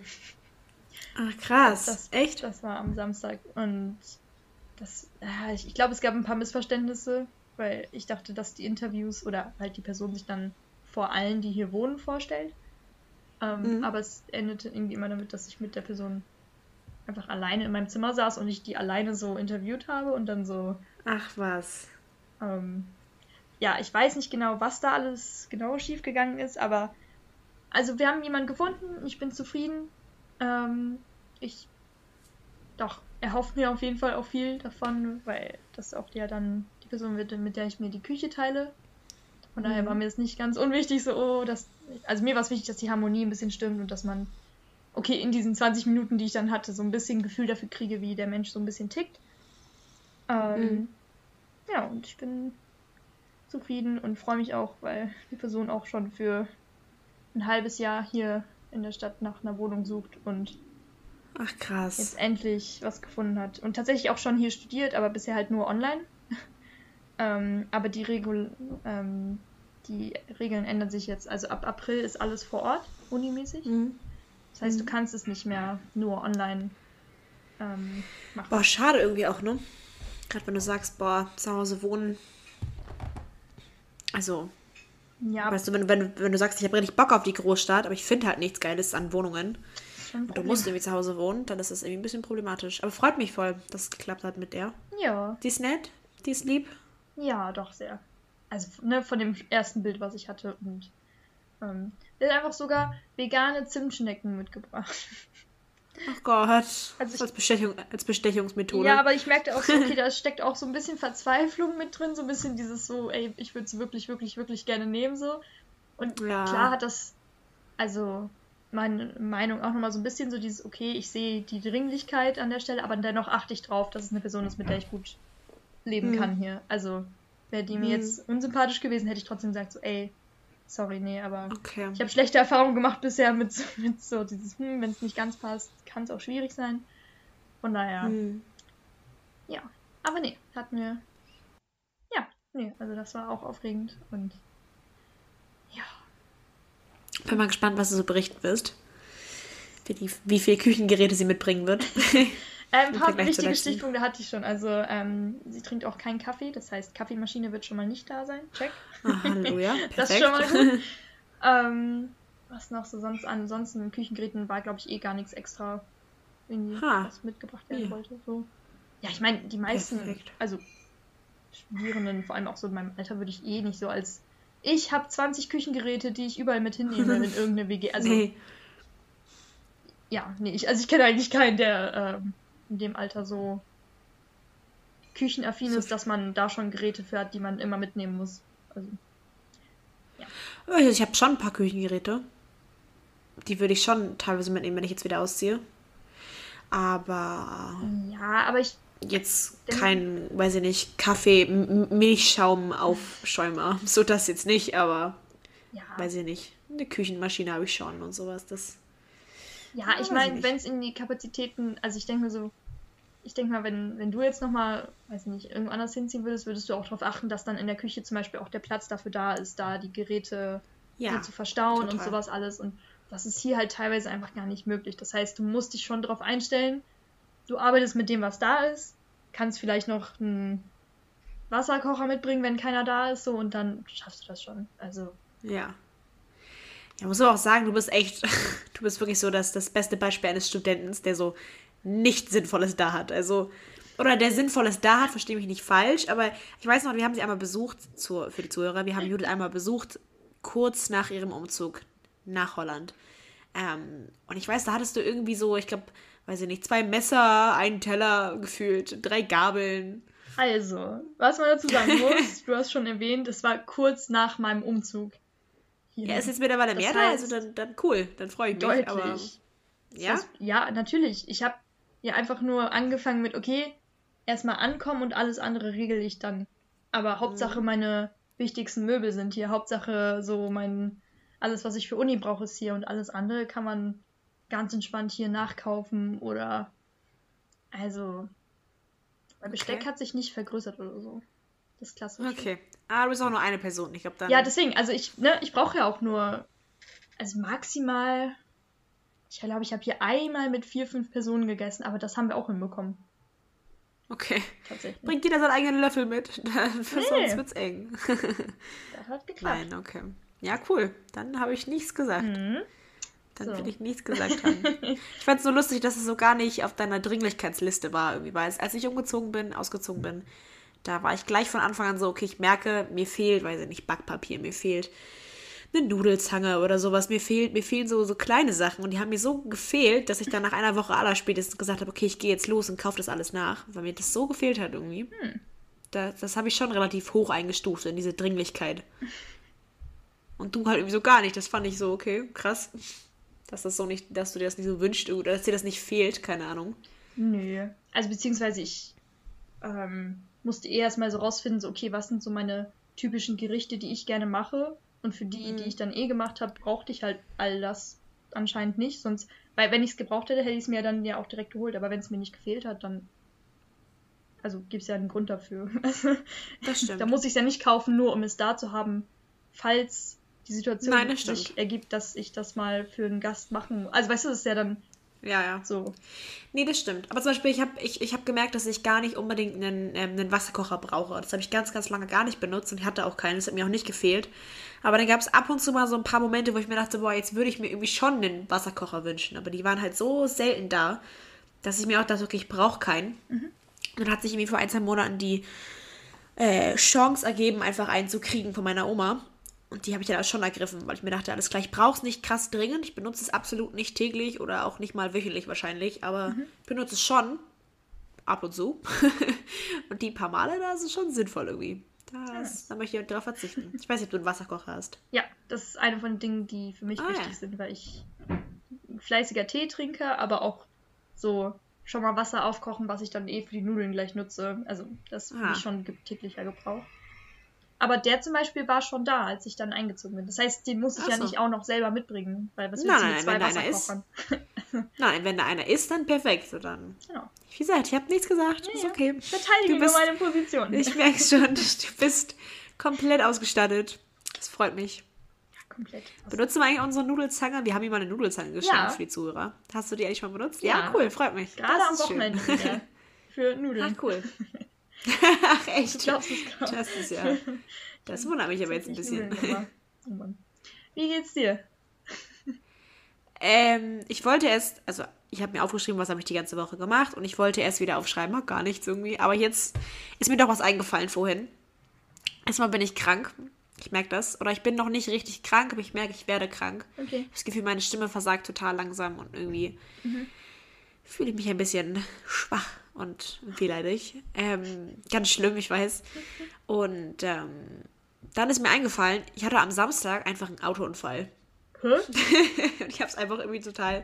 Ach krass, Das, echt? Das war am Samstag und das, ich, ich glaube, es gab ein paar Missverständnisse, weil ich dachte, dass die Interviews oder halt die Person sich dann vor allen, die hier wohnen, vorstellt. Ähm, Mhm. Aber es endete irgendwie immer damit, dass ich mit der Person einfach alleine in meinem Zimmer saß und ich die alleine so interviewt habe und dann so, Ach was. ähm, ja, ich weiß nicht genau, was da alles genau schiefgegangen ist, aber also wir haben jemanden gefunden, ich bin zufrieden. Ähm, ich doch, erhofft mir auf jeden Fall auch viel davon, weil das auch ja dann die Person wird, mit der ich mir die Küche teile. Von daher Mhm. war mir es nicht ganz unwichtig, so, oh, dass, also mir war es wichtig, dass die Harmonie ein bisschen stimmt und dass man, okay, in diesen 20 Minuten, die ich dann hatte, so ein bisschen Gefühl dafür kriege, wie der Mensch so ein bisschen tickt. Ähm, Mhm. Ja, und ich bin zufrieden und freue mich auch, weil die Person auch schon für ein halbes Jahr hier in der Stadt nach einer Wohnung sucht und Ach krass. jetzt endlich was gefunden hat. Und tatsächlich auch schon hier studiert, aber bisher halt nur online. ähm, aber die, Regul ähm, die Regeln ändern sich jetzt. Also ab April ist alles vor Ort, unimäßig. Mhm. Das heißt, du Mhm. kannst es nicht mehr nur online ähm, machen. Boah, schade irgendwie auch, ne? Gerade wenn du sagst, boah, zu Hause wohnen. Also, Ja, weißt du, wenn, wenn, wenn du sagst, ich habe richtig Bock auf die Großstadt, aber ich finde halt nichts Geiles an Wohnungen und du musst irgendwie zu Hause wohnen, dann ist das irgendwie ein bisschen problematisch. Aber freut mich voll, dass es geklappt hat mit der. Ja, Die ist nett, die ist lieb. ja, doch sehr. Also ne, von dem ersten Bild, was ich hatte und ähm, der hat einfach sogar vegane Zimtschnecken mitgebracht. Ach Gott. Also ich- als, Bestechung, als Bestechungsmethode. Ja, aber ich merkte auch so, okay, da steckt auch so ein bisschen Verzweiflung mit drin, so ein bisschen dieses so, ey, ich würde es wirklich, wirklich, wirklich gerne nehmen, so. Und Ja. klar hat das, also meine Meinung auch nochmal so ein bisschen so dieses, okay, ich sehe die Dringlichkeit an der Stelle, aber dennoch achte ich drauf, dass es eine Person ist, mit der ich gut leben Hm. kann hier. Also wäre die mir Hm. jetzt unsympathisch gewesen, hätte ich trotzdem gesagt, so, ey, sorry, nee, aber Okay. ich habe schlechte Erfahrungen gemacht bisher mit, so- mit so dieses, hm, wenn es nicht ganz passt, kann es auch schwierig sein. Von daher. Hm. Ja, aber nee, hat mir. Ja, nee, also das war auch aufregend und. Ja, Bin mal gespannt, was du so berichten wirst. Wie, die, wie viele Küchengeräte sie mitbringen wird. äh, ein paar wichtige. Stichpunkte hatte ich schon. Also, ähm, sie trinkt auch keinen Kaffee, das heißt, Kaffeemaschine wird schon mal nicht da sein. Check. Ah, Halleluja. Das ist Perfekt. schon mal gut. ähm, was noch so sonst ansonsten Küchengeräten war, glaube ich, eh gar nichts extra irgendwie Ha. was mitgebracht werden Ja. wollte. So. Ja, ich meine, die meisten, Perfekt. also Studierenden, vor allem auch so in meinem Alter, würde ich eh nicht so als ich habe 20 Küchengeräte, die ich überall mit hinnehme in irgendeine WG. Also nee. ja, nee, ich, also ich kenne eigentlich keinen, der ähm, in dem Alter so küchenaffin So ist, dass man da schon Geräte für hat, die man immer mitnehmen muss. Also, Also ich habe schon ein paar Küchengeräte. Die würde ich schon teilweise mitnehmen, wenn ich jetzt wieder ausziehe. Aber ja, aber ich jetzt kein, weiß ich nicht, Kaffee, Milchschaum Aufschäumer. So das jetzt nicht, aber ja, weiß ich nicht. Eine Küchenmaschine habe ich schon und sowas. Das Ja, ich ich meine, wenn es in die Kapazitäten, also ich denke mir so, ich denke mal, wenn, wenn du jetzt nochmal, weiß nicht, irgendwo anders hinziehen würdest, würdest du auch darauf achten, dass dann in der Küche zum Beispiel auch der Platz dafür da ist, da die Geräte ja. zu verstauen und total. sowas alles. Und das ist hier halt teilweise einfach gar nicht möglich. Das heißt, du musst dich schon darauf einstellen, du arbeitest mit dem, was da ist, kannst vielleicht noch einen Wasserkocher mitbringen, wenn keiner da ist, so und dann schaffst du das schon. Also, Ja. Ja, muss aber auch sagen, du bist echt, du bist wirklich so das, das beste Beispiel eines Studenten, der so nichts Sinnvolles da hat. Also, oder der Sinnvolles da hat, verstehe mich nicht falsch, aber ich weiß noch, wir haben sie einmal besucht, zur, für die Zuhörer, wir haben Judith einmal besucht, kurz nach ihrem Umzug nach Holland. Ähm, und ich weiß, da hattest du irgendwie so, ich glaube, weiß ich nicht, zwei Messer, einen Teller gefühlt, drei Gabeln. Also, was man dazu sagen muss, du hast schon erwähnt, es war kurz nach meinem Umzug. Ja, ist jetzt mittlerweile mehr da, also dann, dann cool, dann freue ich mich. deutlich. Aber, Das ja? heißt, ja, natürlich. Ich habe ja einfach nur angefangen mit, okay, erstmal ankommen und alles andere regel ich dann. Aber Mhm. Hauptsache meine wichtigsten Möbel sind hier. Hauptsache so mein, alles, was ich für Uni brauche, ist hier und alles andere kann man ganz entspannt hier nachkaufen oder also mein Besteck hat sich nicht vergrößert oder so. Das ist klasse. Okay. Ah, du bist auch nur eine Person. Ich glaube dann. Ja, deswegen, also ich, ne, ich brauche ja auch nur, also maximal, ich glaube, ich habe hier einmal mit vier, fünf Personen gegessen, aber das haben wir auch hinbekommen, Okay. tatsächlich. Bringt jeder seinen eigenen Löffel mit. Nee. sonst wird's eng. Das hat geklappt. Nein, okay. Ja, cool. Dann habe ich nichts gesagt. Mhm. Dann So. will ich nichts gesagt haben. ich fand es so lustig, dass es so gar nicht auf deiner Dringlichkeitsliste war, irgendwie, weil es, als ich umgezogen bin, ausgezogen bin, da war ich gleich von Anfang an so, okay, ich merke, mir fehlt, weiß ich nicht, Backpapier, mir fehlt eine Nudelzange oder sowas, mir fehlt, mir fehlen so, so kleine Sachen und die haben mir so gefehlt, dass ich dann nach einer Woche allerspätestens gesagt habe, okay, ich gehe jetzt los und kaufe das alles nach, weil mir das so gefehlt hat irgendwie. Da, das habe ich schon relativ hoch eingestuft in diese Dringlichkeit. Und du halt irgendwie so gar nicht. Das fand ich so, okay, krass. Dass das so nicht, dass du dir das nicht so wünschst oder dass dir das nicht fehlt, keine Ahnung. Nö. Also beziehungsweise ich ähm, musste eh erstmal so rausfinden, so okay, was sind so meine typischen Gerichte, die ich gerne mache. Und für die, Mhm. die ich dann eh gemacht habe, brauchte ich halt all das anscheinend nicht. Sonst, weil wenn ich es gebraucht hätte, hätte ich es mir dann ja auch direkt geholt. Aber wenn es mir nicht gefehlt hat, dann. Also gibt es ja einen Grund dafür. Das stimmt. da muss ich es ja nicht kaufen, nur um es da zu haben, falls die Situation Nein, sich stimmt. ergibt, dass ich das mal für einen Gast machen muss. Also weißt du, das ist ja dann Ja, ja. so. Nee, das stimmt. Aber zum Beispiel, ich habe ich, ich hab gemerkt, dass ich gar nicht unbedingt einen, ähm, einen Wasserkocher brauche. Das habe ich ganz, ganz lange gar nicht benutzt und ich hatte auch keinen. Das hat mir auch nicht gefehlt. Aber dann gab es ab und zu mal so ein paar Momente, wo ich mir dachte, boah, jetzt würde ich mir irgendwie schon einen Wasserkocher wünschen. Aber die waren halt so selten da, dass ich mir auch dachte, okay, ich brauche keinen. Und dann hat sich irgendwie vor ein, zwei Monaten die äh, Chance ergeben, einfach einen zu kriegen von meiner Oma. Und die habe ich dann auch schon ergriffen, weil ich mir dachte, alles klar, ich brauche es nicht krass dringend. Ich benutze es absolut nicht täglich oder auch nicht mal wöchentlich wahrscheinlich, aber ich benutze es schon ab und zu. und die paar Male, da ist es schon sinnvoll irgendwie. Das, Da möchte ich darauf verzichten. Ich weiß nicht, ob du einen Wasserkocher hast. Ja, das ist eine von den Dingen, die für mich Ah, wichtig ja. sind, weil ich ein fleißiger Teetrinker, aber auch so schon mal Wasser aufkochen, was ich dann eh für die Nudeln gleich nutze. Also das Ah. mich schon täglicher Gebrauch. Aber der zum Beispiel war schon da, als ich dann eingezogen bin. Das heißt, den muss ich Ach ja so. nicht auch noch selber mitbringen, weil was Nein, willst du nein, mit zwei ist. Wasserkochern? Nein, wenn da einer ist, dann perfekt. So dann. Genau. Wie gesagt, ich habe nichts gesagt. ist ja. okay. Verteidige Du bist- nur meine Position. Ich merke schon, du bist komplett ausgestattet. Das freut mich. Komplett. Benutzen wir eigentlich unsere Nudelzange? Wir haben ihm mal eine Nudelzange geschenkt Ja. für die Zuhörer. Hast du die eigentlich mal benutzt? Ja. cool, freut mich. Gerade am ist. Wochenende. Für Nudeln. Ach, cool. Ach, echt? Du glaubst es kaum. Das ist ja. Das wundert mich aber jetzt ein bisschen. Oh Mann. Wie geht's dir? Ähm, ich wollte erst, also ich habe mir aufgeschrieben, was habe ich die ganze Woche gemacht und ich wollte erst wieder aufschreiben, hab gar nichts irgendwie. Aber jetzt ist mir doch was eingefallen vorhin. Erstmal bin ich krank. Ich merke das. Oder ich bin noch nicht richtig krank, aber ich merke, ich werde krank. Okay. Ich habe das Gefühl, meine Stimme versagt total langsam und irgendwie fühle ich mich ein bisschen schwach und wehleidig. Ähm, ganz schlimm, ich weiß. Und ähm, dann ist mir eingefallen, ich hatte am Samstag einfach einen Autounfall. Hä? Und ich habe es einfach irgendwie total.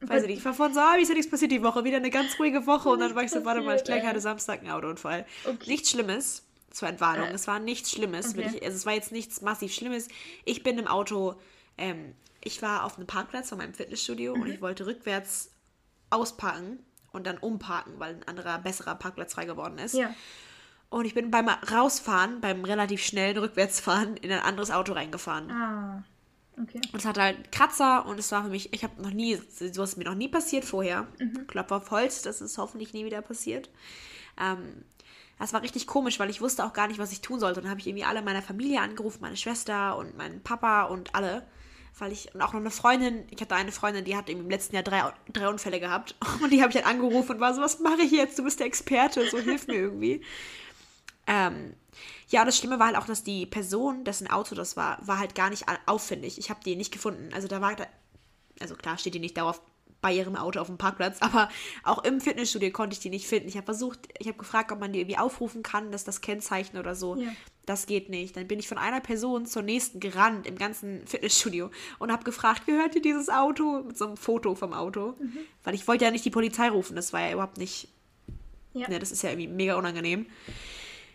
Weiß ich nicht, ich war von so, ah, wie ist ja nichts passiert die Woche, wieder eine ganz ruhige Woche und dann war ich so, warte mal, ich gleich hatte Samstag einen Autounfall. Okay. Nichts Schlimmes, zur Entwarnung, Äh, es war nichts Schlimmes, okay. wirklich, also es war jetzt nichts massiv Schlimmes. Ich bin im Auto, ähm, ich war auf einem Parkplatz von meinem Fitnessstudio Mhm. und ich wollte rückwärts ausparken und dann umparken, weil ein anderer, besserer Parkplatz frei geworden ist. Ja. Und ich bin beim Rausfahren, beim relativ schnellen Rückwärtsfahren, in ein anderes Auto reingefahren. Ah. Okay. Und es hatte halt einen Kratzer und es war für mich, ich habe noch nie, sowas ist mir noch nie passiert vorher. Klopf auf Holz, das ist hoffentlich nie wieder passiert. Ähm, das war richtig komisch, weil ich wusste auch gar nicht, was ich tun sollte. Und dann habe ich irgendwie alle meiner Familie angerufen, meine Schwester und meinen Papa und alle. Weil ich, und auch noch eine Freundin, ich hatte eine Freundin, die hat im letzten Jahr drei, drei Unfälle gehabt. Und die habe ich halt angerufen und war so, was mache ich jetzt? Du bist der Experte, so hilf mir irgendwie. Ähm, ja, das Schlimme war halt auch, dass die Person, dessen Auto das war, war halt gar nicht auffällig. Ich habe die nicht gefunden. Also da war, also klar steht die nicht dauerhaft bei ihrem Auto auf dem Parkplatz, aber auch im Fitnessstudio konnte ich die nicht finden. Ich habe versucht, ich habe gefragt, ob man die irgendwie aufrufen kann, dass das Kennzeichen oder so. Ja. Das geht nicht. Dann bin ich von einer Person zur nächsten gerannt im ganzen Fitnessstudio und habe gefragt, gehört dir dieses Auto? Mit so einem Foto vom Auto. Weil ich wollte ja nicht die Polizei rufen. Das war ja überhaupt nicht Ja. Ne, das ist ja irgendwie mega unangenehm.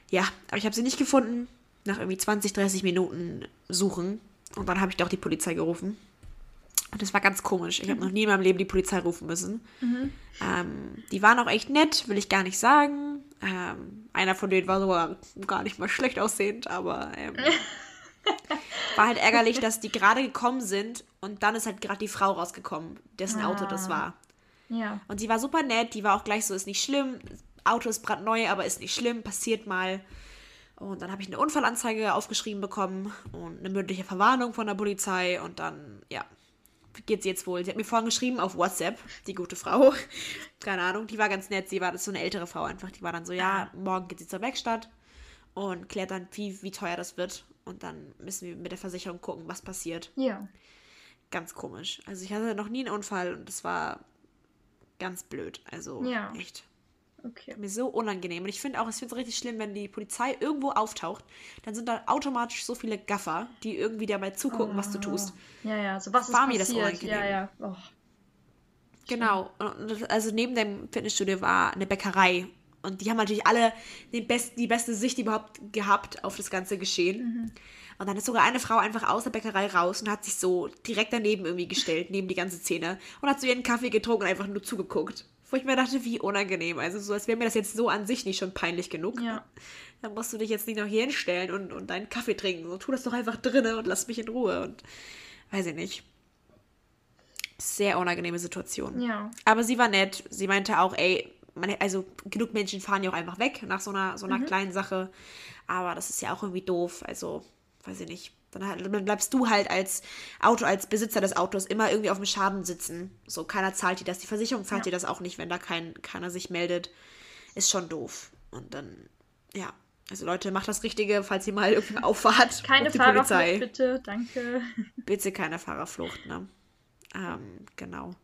Ja, aber ich habe sie nicht gefunden. nach irgendwie 20, 30 Minuten suchen. Und dann habe ich doch die Polizei gerufen. Und das war ganz komisch. Ich habe noch nie in meinem Leben die Polizei rufen müssen. Mhm. Ähm, die waren auch echt nett, will ich gar nicht sagen. Ähm, einer von denen war sogar gar nicht mal schlecht aussehend, aber ähm, war halt ärgerlich, dass die gerade gekommen sind und dann ist halt gerade die Frau rausgekommen, dessen Auto das Ah. war. Ja. Und die war super nett, die war auch gleich so, ist nicht schlimm. Auto ist brandneu, aber ist nicht schlimm, passiert mal. Und dann habe ich eine Unfallanzeige aufgeschrieben bekommen und eine mündliche Verwarnung von der Polizei und dann, ja, geht sie jetzt wohl. Sie hat mir vorhin geschrieben auf WhatsApp, die gute Frau. Keine Ahnung, die war ganz nett. Sie war das so eine ältere Frau einfach. Die war dann so, ja, morgen geht sie zur Werkstatt und klärt dann, wie, wie teuer das wird. Und dann müssen wir mit der Versicherung gucken, was passiert Ja. ganz komisch. Also ich hatte noch nie einen Unfall und das war ganz blöd. Also Ja. echt. Okay. Mir so unangenehm. Und ich finde auch, ich finde es richtig schlimm, wenn die Polizei irgendwo auftaucht, dann sind da automatisch so viele Gaffer, die irgendwie dabei zugucken, was du tust. Ja, ja. So was ist War mir das passiert. unangenehm. ja, ja. Oh. Genau. Und also neben dem Fitnessstudio war eine Bäckerei. Und die haben natürlich alle den besten, die beste Sicht überhaupt gehabt auf das ganze Geschehen. Und dann ist sogar eine Frau einfach aus der Bäckerei raus und hat sich so direkt daneben irgendwie gestellt, neben die ganze Szene. Und hat so ihren Kaffee getrunken und einfach nur zugeguckt. Wo ich mir dachte, wie unangenehm. Also so, als wäre mir das jetzt so an sich nicht schon peinlich genug. Ja. Dann musst du dich jetzt nicht noch hier hinstellen und, und deinen Kaffee trinken. So, tu das doch einfach drinnen und lass mich in Ruhe. Und weiß ich nicht. Sehr unangenehme Situation. Ja. Aber sie war nett. Sie meinte auch, ey, man, also genug Menschen fahren ja auch einfach weg nach so einer, so einer kleinen Sache. Aber das ist ja auch irgendwie doof. Also, weiß ich nicht. Dann, bleibst du halt als Auto, als Besitzer des Autos immer irgendwie auf dem Schaden sitzen. So, keiner zahlt dir das. Die Versicherung zahlt dir das auch nicht, wenn da kein, keiner sich meldet. Ist schon doof. Und dann, ja. Also Leute, macht das Richtige, falls ihr mal irgendwie auffahrt. Keine Fahrerflucht, Polizei. bitte. Danke. Bitte keine Fahrerflucht, ne? Ähm, genau.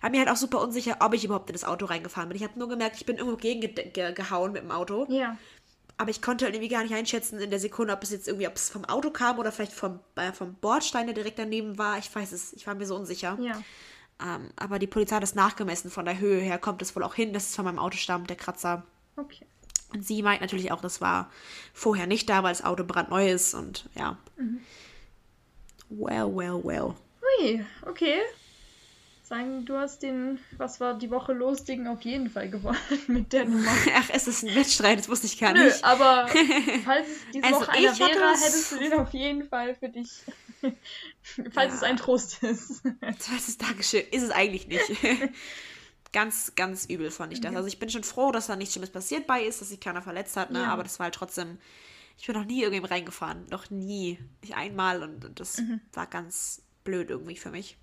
War mir halt auch super unsicher, ob ich überhaupt in das Auto reingefahren bin. Ich habe nur gemerkt, ich bin irgendwo gegengehauen mit dem Auto. Ja. Aber ich konnte halt irgendwie gar nicht einschätzen in der Sekunde, ob es jetzt irgendwie, ob es vom Auto kam oder vielleicht vom, äh, vom Bordstein, der direkt daneben war. Ich weiß es, ich war mir so unsicher. Ja. Ähm, aber die Polizei hat das nachgemessen. Von der Höhe her kommt es wohl auch hin, dass es von meinem Auto stammt, der Kratzer. Okay. Und sie meint natürlich auch, das war vorher nicht da, weil das Auto brandneu ist und ja. Well, well, well. Ui, okay. Sagen, du hast den, was war die Woche los, Ding auf jeden Fall gewonnen mit der Nummer. Ach, es ist ein Wettstreit, das wusste ich gar Nö, nicht. aber falls es diese Also Woche einer wäre, es- hättest du den auf jeden Fall für dich. falls Ja. es ein Trost ist. Zweites Dankeschön. Ist es eigentlich nicht. ganz, ganz übel fand ich das. Also ich bin schon froh, dass da nichts Schlimmes passiert bei ist, dass sich keiner verletzt hat, ne? Ja. aber das war halt trotzdem. Ich bin noch nie irgendwem reingefahren. Noch nie. Nicht einmal und und das Mhm. war ganz blöd irgendwie für mich.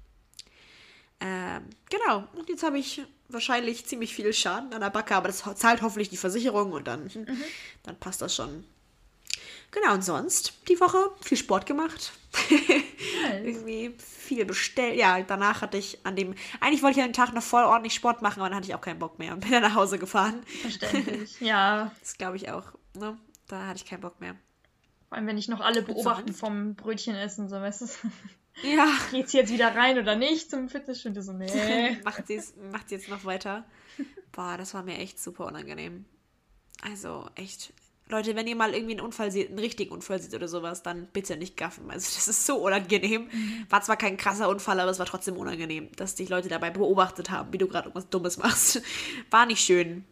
Ähm, genau. Und jetzt habe ich wahrscheinlich ziemlich viel Schaden an der Backe, aber das zahlt hoffentlich die Versicherung und dann, Mhm. dann passt das schon. Genau, und sonst die Woche viel Sport gemacht. Nice. Irgendwie viel bestellt. Ja, danach hatte ich an dem. Eigentlich wollte ich an dem Tag noch voll ordentlich Sport machen, aber dann hatte ich auch keinen Bock mehr und bin dann nach Hause gefahren. Verständlich. Ja, Das glaube ich auch. Ne? Da hatte ich keinen Bock mehr. vor allem wenn ich noch alle beobachten vom Brötchen essen, so weißt du. Ja. Geht's jetzt wieder rein oder nicht zum Fitnessstudio? So, nee. macht sie macht sie jetzt noch weiter. Boah, das war mir echt super unangenehm. Also echt. Leute, wenn ihr mal irgendwie einen Unfall seht, einen richtigen Unfall seht oder sowas, dann bitte nicht gaffen. Also das ist so unangenehm. War zwar kein krasser Unfall, aber es war trotzdem unangenehm, dass dich Leute dabei beobachtet haben, wie du gerade irgendwas Dummes machst. War nicht schön.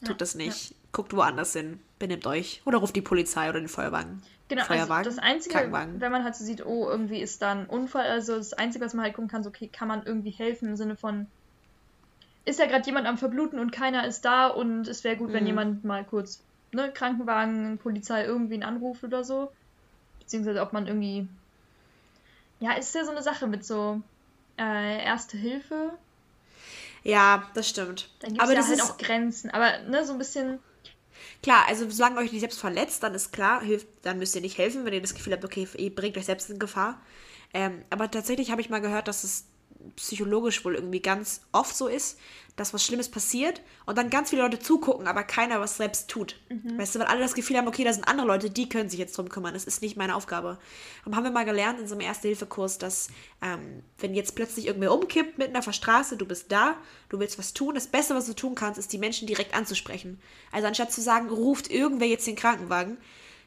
Tut Ja, das nicht. Guckt woanders hin. Benimmt euch. Oder ruft die Polizei oder den Feuerwagen. Genau, also Feuerwagen, das Einzige, wenn man halt so sieht, oh, irgendwie ist da ein Unfall, also das Einzige, was man halt gucken kann, so, okay, kann man irgendwie helfen im Sinne von, ist ja gerade jemand am Verbluten und keiner ist da und es wäre gut, wenn Mhm. jemand mal kurz, ne, Krankenwagen, Polizei, irgendwen anruft oder so. Beziehungsweise ob man irgendwie, ja, ist ja so eine Sache mit so äh, Erste Hilfe. Ja, das stimmt. Da gibt es aber ja das halt auch Grenzen. Aber, ne, so ein bisschen, klar, also solange euch nicht selbst verletzt, dann ist klar, hilft, dann müsst ihr nicht helfen, wenn ihr das Gefühl habt, okay, ihr bringt euch selbst in Gefahr. Ähm, aber tatsächlich habe ich mal gehört, dass es psychologisch wohl irgendwie ganz oft so ist, dass was Schlimmes passiert und dann ganz viele Leute zugucken, aber keiner was selbst tut. Weißt du, weil alle das Gefühl haben, okay, da sind andere Leute, die können sich jetzt drum kümmern. Das ist nicht meine Aufgabe. Und haben wir mal gelernt in so einem Erste-Hilfe-Kurs, dass ähm, wenn jetzt plötzlich irgendwer umkippt mitten auf der Straße, du bist da, du willst was tun, das Beste, was du tun kannst, ist die Menschen direkt anzusprechen. Also anstatt zu sagen, ruft irgendwer jetzt den Krankenwagen,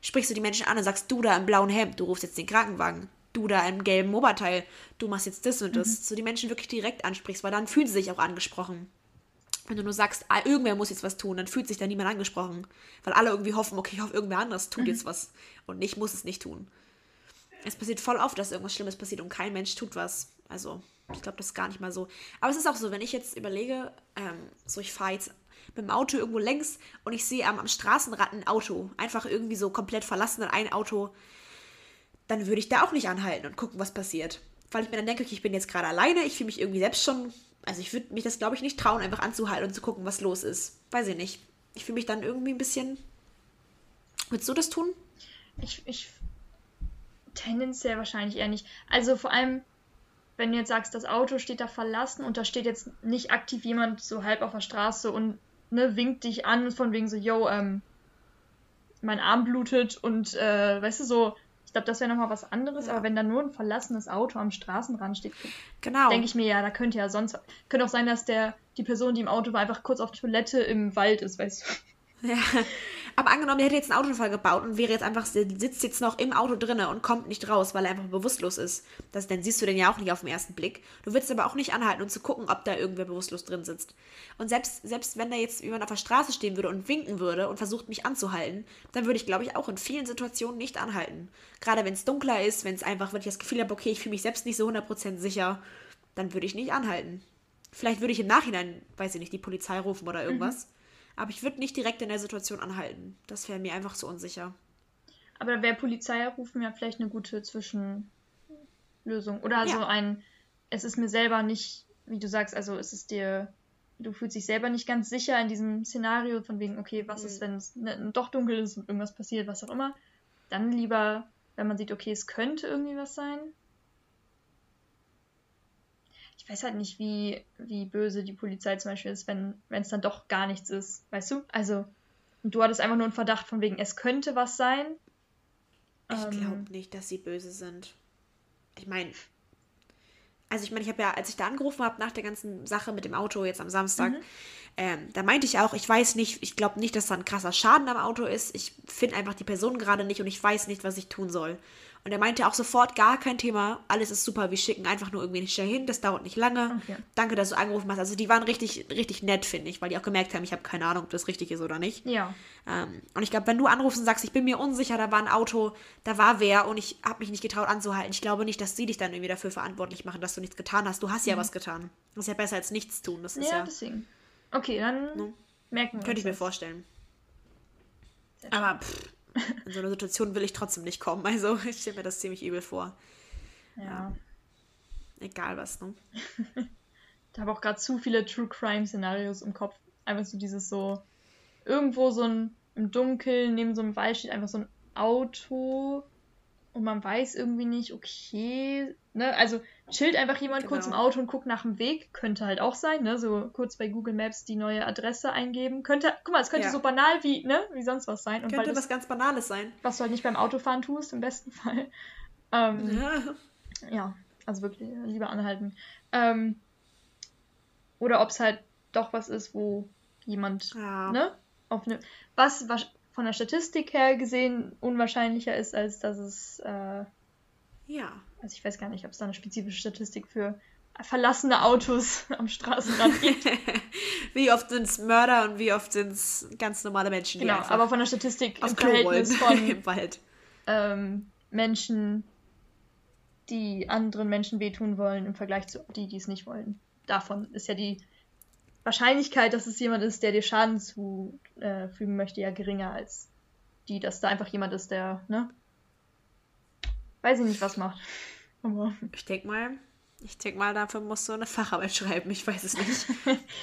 sprichst du die Menschen an und sagst, du da im blauen Hemd, du rufst jetzt den Krankenwagen. Du da im gelben Oberteil, du machst jetzt das und das. Mhm. So die Menschen wirklich direkt ansprichst, weil dann fühlen sie sich auch angesprochen. Wenn du nur sagst, ah, irgendwer muss jetzt was tun, dann fühlt sich da niemand angesprochen. Weil alle irgendwie hoffen, okay, ich hoffe, irgendwer anders tut mhm. jetzt was. Und ich muss es nicht tun. Es passiert voll oft, dass irgendwas Schlimmes passiert und kein Mensch tut was. Also, ich glaube, das ist gar nicht mal so. Aber es ist auch so, wenn ich jetzt überlege, ähm, so ich fahre jetzt mit dem Auto irgendwo längs und ich sehe am, am Straßenrand ein Auto, einfach irgendwie so komplett verlassen in ein Auto, dann würde ich da auch nicht anhalten und gucken, was passiert. Weil ich mir dann denke, okay, ich bin jetzt gerade alleine, ich fühle mich irgendwie selbst schon, also ich würde mich das, glaube ich, nicht trauen, einfach anzuhalten und zu gucken, was los ist. Weiß ich nicht. Ich fühle mich dann irgendwie ein bisschen. Würdest du das tun? Ich, ich tendenziell wahrscheinlich eher nicht. Also vor allem, wenn du jetzt sagst, das Auto steht da verlassen und da steht jetzt nicht aktiv jemand so halb auf der Straße und ne, winkt dich an von wegen so, yo, ähm, mein Arm blutet und äh, weißt du so, glaube, das wäre nochmal was anderes, ja. aber wenn da nur ein verlassenes Auto am Straßenrand steht, genau. denke ich mir, ja, da könnte ja sonst, könnte auch sein, dass der, die Person, die im Auto war, einfach kurz auf Toilette im Wald ist, weißt du. Ja. Aber angenommen, der hätte jetzt einen Autounfall gebaut und wäre jetzt einfach, sitzt jetzt noch im Auto drinne und kommt nicht raus, weil er einfach bewusstlos ist. Das, dann siehst du den ja auch nicht auf den ersten Blick. Du willst aber auch nicht anhalten und zu gucken, ob da irgendwer bewusstlos drin sitzt. Und selbst, selbst wenn da jetzt jemand auf der Straße stehen würde und winken würde und versucht, mich anzuhalten, dann würde ich, glaube ich, auch in vielen Situationen nicht anhalten. Gerade wenn es dunkler ist, wenn es einfach, wenn ich das Gefühl habe, okay, ich fühle mich selbst nicht so 100% sicher, dann würde ich nicht anhalten. Vielleicht würde ich im Nachhinein, weiß ich nicht, die Polizei rufen oder irgendwas. Mhm. Aber ich würde nicht direkt in der Situation anhalten. Das wäre mir einfach zu unsicher. Aber wäre Polizei rufen ja vielleicht eine gute Zwischenlösung. Oder also ja. ein, es ist mir selber nicht, wie du sagst, also es ist dir, du fühlst dich selber nicht ganz sicher in diesem Szenario, von wegen, okay, was mhm. ist, wenn es ne, doch dunkel ist und irgendwas passiert, was auch immer. Dann lieber, wenn man sieht, okay, es könnte irgendwie was sein, ich weiß halt nicht, wie, wie böse die Polizei zum Beispiel ist, wenn es dann doch gar nichts ist, weißt du? Also, du hattest einfach nur einen Verdacht von wegen, es könnte was sein. Ich ähm, glaube nicht, dass sie böse sind. Ich meine, also ich meine, ich habe ja, als ich da angerufen habe nach der ganzen Sache mit dem Auto jetzt am Samstag, mhm. ähm, da meinte ich auch, ich weiß nicht, ich glaube nicht, dass da ein krasser Schaden am Auto ist. Ich finde einfach die Person gerade nicht und ich weiß nicht, was ich tun soll. Und er meinte auch sofort, gar kein Thema, alles ist super, wir schicken einfach nur irgendwie nicht dahin, das dauert nicht lange. Okay. Danke, dass du angerufen hast. Also die waren richtig, richtig nett, finde ich, weil die auch gemerkt haben, ich habe keine Ahnung, ob das richtig ist oder nicht. Ja. Ähm, und ich glaube, wenn du anrufst und sagst, ich bin mir unsicher, da war ein Auto, da war wer und ich habe mich nicht getraut anzuhalten, ich glaube nicht, dass sie dich dann irgendwie dafür verantwortlich machen, dass du nichts getan hast. Du hast ja mhm. was getan. Das ist ja besser als nichts tun. Das ist ja, ja deswegen. Okay, dann ne? merken wir Könnte ich mir vorstellen. Aber pff, in so eine Situation will ich trotzdem nicht kommen. Also ich stelle mir das ziemlich übel vor. Ja. ja. Egal was, ne? ich habe auch gerade zu viele True Crime Szenarios im Kopf. Einfach so dieses so, irgendwo so ein, im Dunkeln, neben so einem Wald steht einfach so ein Auto und man weiß irgendwie nicht, okay, ne, also chillt einfach jemand genau. kurz im Auto und guckt nach dem Weg, könnte halt auch sein, ne, so kurz bei Google Maps die neue Adresse eingeben, könnte, guck mal, es könnte ja. so banal wie, ne, wie sonst was sein. Und könnte was das, ganz Banales sein. Was du halt nicht beim Autofahren tust, im besten Fall. Ähm, ja. ja, also wirklich lieber anhalten. Ähm, oder ob es halt doch was ist, wo jemand, ja. ne, auf eine, was, was von der Statistik her gesehen unwahrscheinlicher ist, als dass es. Äh, ja. Also ich weiß gar nicht, ob es da eine spezifische Statistik für verlassene Autos am Straßenrand gibt. wie oft sind es Mörder und wie oft sind es ganz normale Menschen? Genau, aber von der Statistik im Verhältnis von Im Wald. Ähm, Menschen, die anderen Menschen wehtun wollen im Vergleich zu die, die es nicht wollen. Davon ist ja die Wahrscheinlichkeit, dass es jemand ist, der dir Schaden zufügen äh, möchte, ja geringer als die, dass da einfach jemand ist, der, ne? Weiß ich nicht, was macht. Aber ich denke mal, ich denke mal, dafür musst du eine Facharbeit schreiben. Ich weiß es nicht.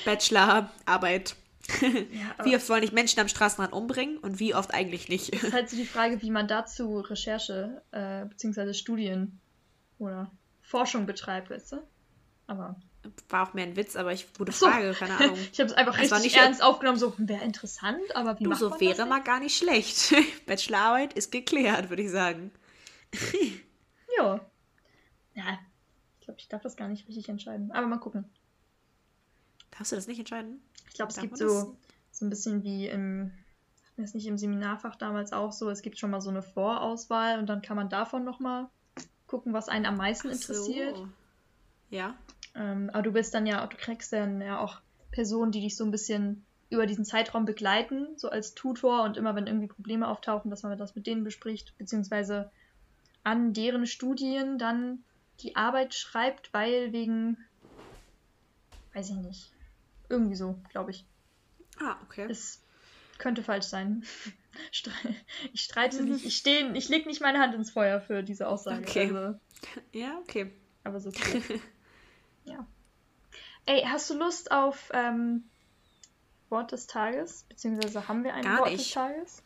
Bachelorarbeit. Ja, wie oft wollen dich Menschen am Straßenrand umbringen und wie oft eigentlich nicht? Das ist halt so die Frage, wie man dazu Recherche äh, bzw. Studien oder Forschung betreibt, weißt du? Aber war auch mehr ein Witz, aber ich gute Frage, keine Ahnung. ich habe es einfach es richtig ernst aufgenommen, so wäre interessant, aber wie du, macht so man wäre das mal gar nicht schlecht. Bachelorarbeit ist geklärt, würde ich sagen. ja. Ja, ich glaube, ich darf das gar nicht richtig entscheiden, aber mal gucken. Darfst du das nicht entscheiden? Ich glaube, es gibt so, so ein bisschen wie im ist nicht im Seminarfach damals auch so, es gibt schon mal so eine Vorauswahl und dann kann man davon nochmal gucken, was einen am meisten interessiert. So. Ja. Ähm, aber du bist dann ja, du kriegst dann ja auch Personen, die dich so ein bisschen über diesen Zeitraum begleiten, so als Tutor und immer wenn irgendwie Probleme auftauchen, dass man das mit denen bespricht, beziehungsweise an deren Studien dann die Arbeit schreibt, weil wegen, weiß ich nicht, irgendwie so, glaube ich. Ah, okay. Es könnte falsch sein. Ich streite nicht, ich stehe, ich lege nicht meine Hand ins Feuer für diese Aussage. Okay. Also, Ja, okay. aber so viel. ja. Ey, hast du Lust auf ähm, Wort des Tages? Beziehungsweise haben wir ein Gar Wort des nicht. Tages?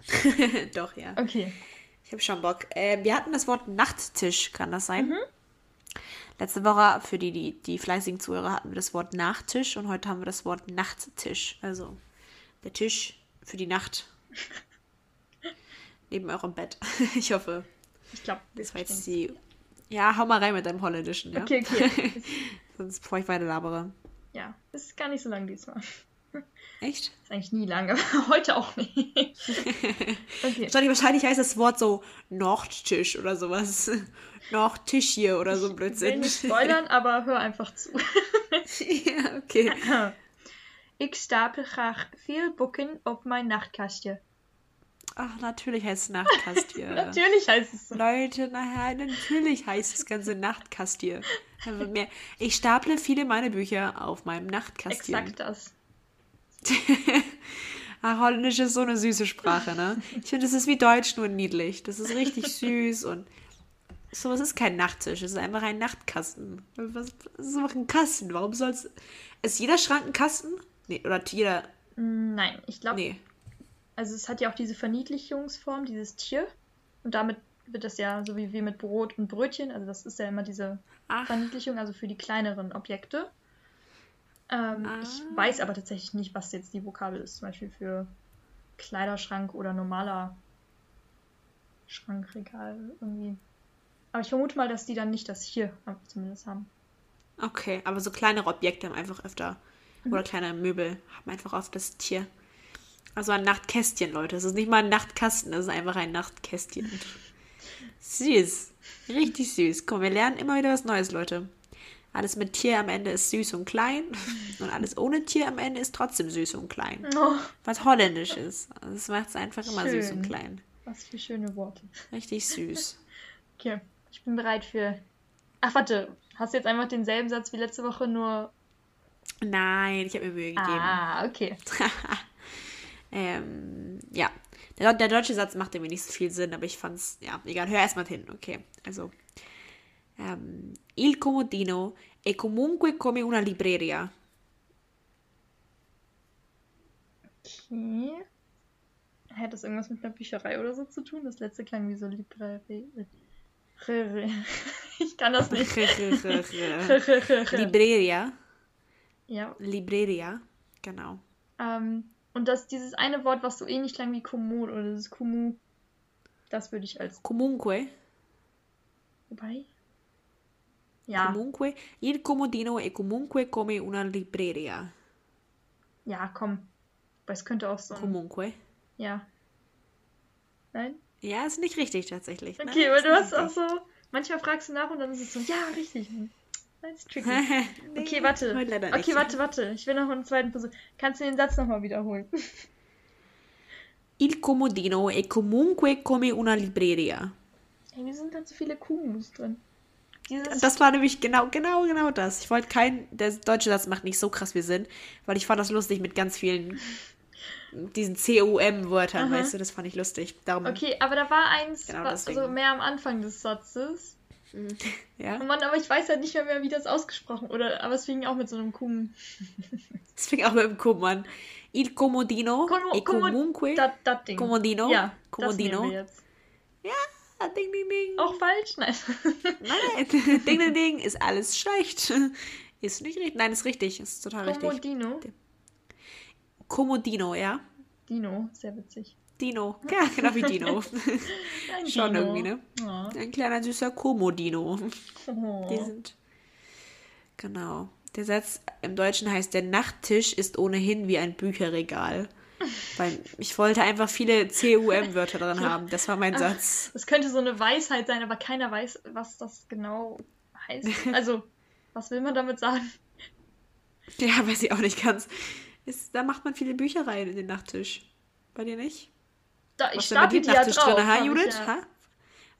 Doch, ja. Okay. Ich habe schon Bock. Äh, wir hatten das Wort Nachttisch, kann das sein? Mhm. Letzte Woche, für die, die, die fleißigen Zuhörer, hatten wir das Wort Nachtisch und heute haben wir das Wort Nachttisch. Also der Tisch für die Nacht. Neben eurem Bett. Ich hoffe, Ich glaube, das war jetzt die. Ja, hau mal rein mit deinem Holländischen, ja? Okay, okay. Sonst bevor ich weiter labere. ja, das ist gar nicht so lang diesmal. Echt? Ist eigentlich nie lang, aber heute auch nicht. okay. Wahrscheinlich, wahrscheinlich heißt das Wort so Nordtisch oder sowas. Nordtisch hier oder so ein Ich will Blödsinn. nicht spoilern, aber hör einfach zu. ja, okay. Ik stapel graag veel boeken op mijn nachtkastje. Ach, natürlich heißt es Nachtkast hier. Natürlich heißt es so. Leute, naja, natürlich heißt das ganze Nachtkast hier. Aber mehr- Ich staple viele meiner Bücher auf meinem Nachtkast hier. Exakt das. Ach, Holländisch ist so eine süße Sprache, ne? Ich finde, das ist wie Deutsch, nur niedlich. Das ist richtig süß und sowas ist kein Nachttisch, es ist einfach ein Nachtkasten. Was, das ist einfach ein Kasten. Warum soll's. Ist jeder Schrank ein Kasten? Nee, oder jeder. Nein, ich glaube, Nee. also es hat ja auch diese Verniedlichungsform, dieses Tier. Und damit wird das ja so wie wir mit Brot und Brötchen, also das ist ja immer diese Ach, Verniedlichung, also für die kleineren Objekte. Ähm, Ah. Ich weiß aber tatsächlich nicht, was jetzt die Vokabel ist, zum Beispiel für Kleiderschrank oder normaler Schrankregal irgendwie. Aber ich vermute mal, dass die dann nicht das hier zumindest haben. okay, aber so kleinere Objekte haben einfach öfter. Mhm. Oder kleine Möbel haben einfach oft das Tier. Also ein Nachtkästchen, Leute. Es ist nicht mal ein Nachtkasten, es ist einfach ein Nachtkästchen. Süß. Richtig süß. Komm, wir lernen immer wieder was Neues, Leute. Alles mit Tier am Ende ist süß und klein. Und alles ohne Tier am Ende ist trotzdem süß und klein. Oh, Was holländisch ist. Das macht es einfach immer süß Schön. und klein. was für schöne Worte. Richtig süß. Okay, ich bin bereit für. Ach, warte. Hast du jetzt einfach denselben Satz wie letzte Woche, nur. Nein, ich habe mir Mühe gegeben. Ah, okay. Ähm, ja. Der, der deutsche Satz macht irgendwie nicht so viel Sinn, aber ich fand's, ja, egal, hör erstmal hin, okay. Also, ähm, il comodino è comunque come una libreria. Okay. Hat das irgendwas mit einer Bücherei oder so zu tun? Das letzte klang wie so Librairie. Ich kann das nicht. Libreria. ja. Libreria. Genau. Ähm, und das dieses eine Wort, was so ähnlich klang wie Kommun oder das Kumu, das würde ich als. Comunque. Wobei? Ja, Comunque. Il comodino è comunque come una libreria. ja, komm. Es könnte auch so. ein- Comunque. Ja. Nein? Ja, ist nicht richtig tatsächlich. Nein, Okay, weil ist du hast auch so. Manchmal fragst du nach und dann ist es so, ja, richtig. Das ist tricky. Nee, Okay, warte. Okay, warte, warte. Ich will noch einen zweiten Versuch. Kannst du den Satz nochmal wiederholen? Il comodino è comunque come una libreria. Ey, mir sind da zu viele Kumus drin. Dieses. Das war nämlich genau, genau, genau das. Ich wollte kein, der deutsche Satz macht nicht so krass wie Sinn, weil ich fand das lustig mit ganz vielen diesen C-U-M-Wörtern, Aha. weißt du, das fand ich lustig. Darum, okay, aber da war eins, Genau was, also mehr am Anfang des Satzes. ja. Oh Mann, aber ich weiß halt nicht mehr, mehr wie das ausgesprochen oder aber es fing auch mit so einem Kum. Das fing auch mit dem Kumm an. Il comodino Como- e comunque... Ding. Comodino? Ja, Comodino? das wir jetzt. Ah, ding, ding, ding. Auch falsch? Nein. Nein, ding, ding, ding, ist alles schlecht. Ist nicht richtig. Nein, ist richtig. Ist total richtig. Komodino. Comodino, ja? Dino, sehr witzig. Dino. Ja, genau wie Dino. Ein Schon Dino. irgendwie, ne? Oh. Ein kleiner süßer Komodino. Oh. Die sind. Genau. Der Satz im Deutschen heißt: Der Nachttisch ist ohnehin wie ein Bücherregal. Weil ich wollte einfach viele C-U-M-Wörter drin haben. Das war mein Satz. Das könnte so eine Weisheit sein, aber keiner weiß, was das genau heißt. Also, was will man damit sagen? Ja, weiß ich auch nicht ganz. Ist, da macht man viele Büchereien in den Nachttisch. Bei dir nicht? Da, ich Was ist bei dir im die ja Nachttisch drauf. drin, ha, Judith? Ja. Ha?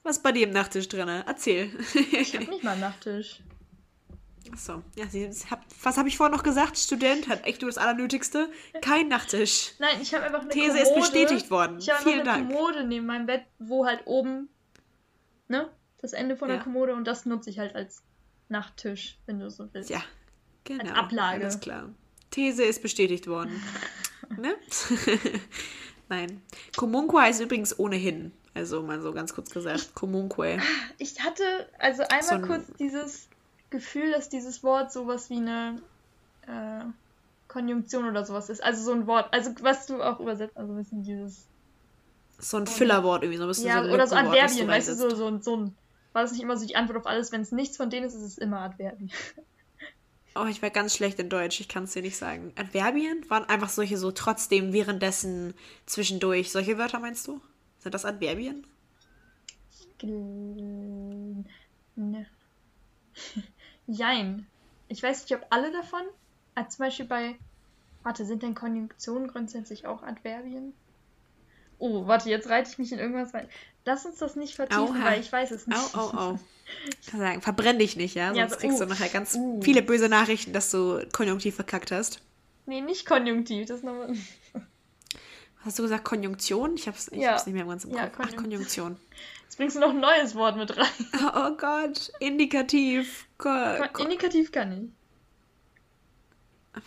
Was ist bei dir im Nachttisch drin? Erzähl. Ich hab nicht mal einen Nachttisch. Achso, ja, sie, hab, was habe ich vorhin noch gesagt? Student hat echt nur das Allernötigste. Kein Nachttisch. Nein, ich habe einfach eine These Kommode. ist bestätigt worden. Ich habe Vielen eine Dank. Kommode neben meinem Bett, wo halt oben, ne, das Ende von der Ja. Kommode und das nutze ich halt als Nachttisch, wenn du so willst. Ja, genau. Als Ablage. Alles klar. These ist bestätigt worden. ne? Nein. Komunque heißt übrigens ohnehin. Also mal so ganz kurz gesagt. Komunque. Ich hatte also einmal So ein- kurz dieses Gefühl, dass dieses Wort sowas wie eine äh, Konjunktion oder sowas ist. Also so ein Wort, also was du auch übersetzt, also ein bisschen dieses. So ein Fillerwort irgendwie, so ein bisschen Ja, so ein oder so Adverbien, weißt du, so, so, so ein. War das nicht immer so die Antwort auf alles? Wenn es nichts von denen ist, ist es immer Adverbien. Oh, ich war ganz schlecht in Deutsch, ich kann es dir nicht sagen. Adverbien waren einfach solche so trotzdem, währenddessen, zwischendurch. Solche Wörter meinst du? Sind das Adverbien? Ne. Jein. Ich weiß nicht, ob alle davon. Also zum Beispiel bei. Warte, sind denn Konjunktionen grundsätzlich auch Adverbien? Oh, warte, jetzt reite ich mich in irgendwas rein. Lass uns das nicht vertiefen, Oha. weil ich weiß es nicht. Au, au, au. Ich kann sagen, verbrenn dich nicht, ja? Sonst Ja, so, kriegst uh, du nachher ganz uh. viele böse Nachrichten, dass du konjunktiv verkackt hast. Nee, nicht konjunktiv. Das ist nochmal. Hast du gesagt Konjunktion? Ich hab's, ich Ja. hab's nicht mehr ganz im Ja, Kopf. Ach, Konjunktion. Jetzt bringst du noch ein neues Wort mit rein. Oh, Gott, Indikativ. Ko Indikativ kann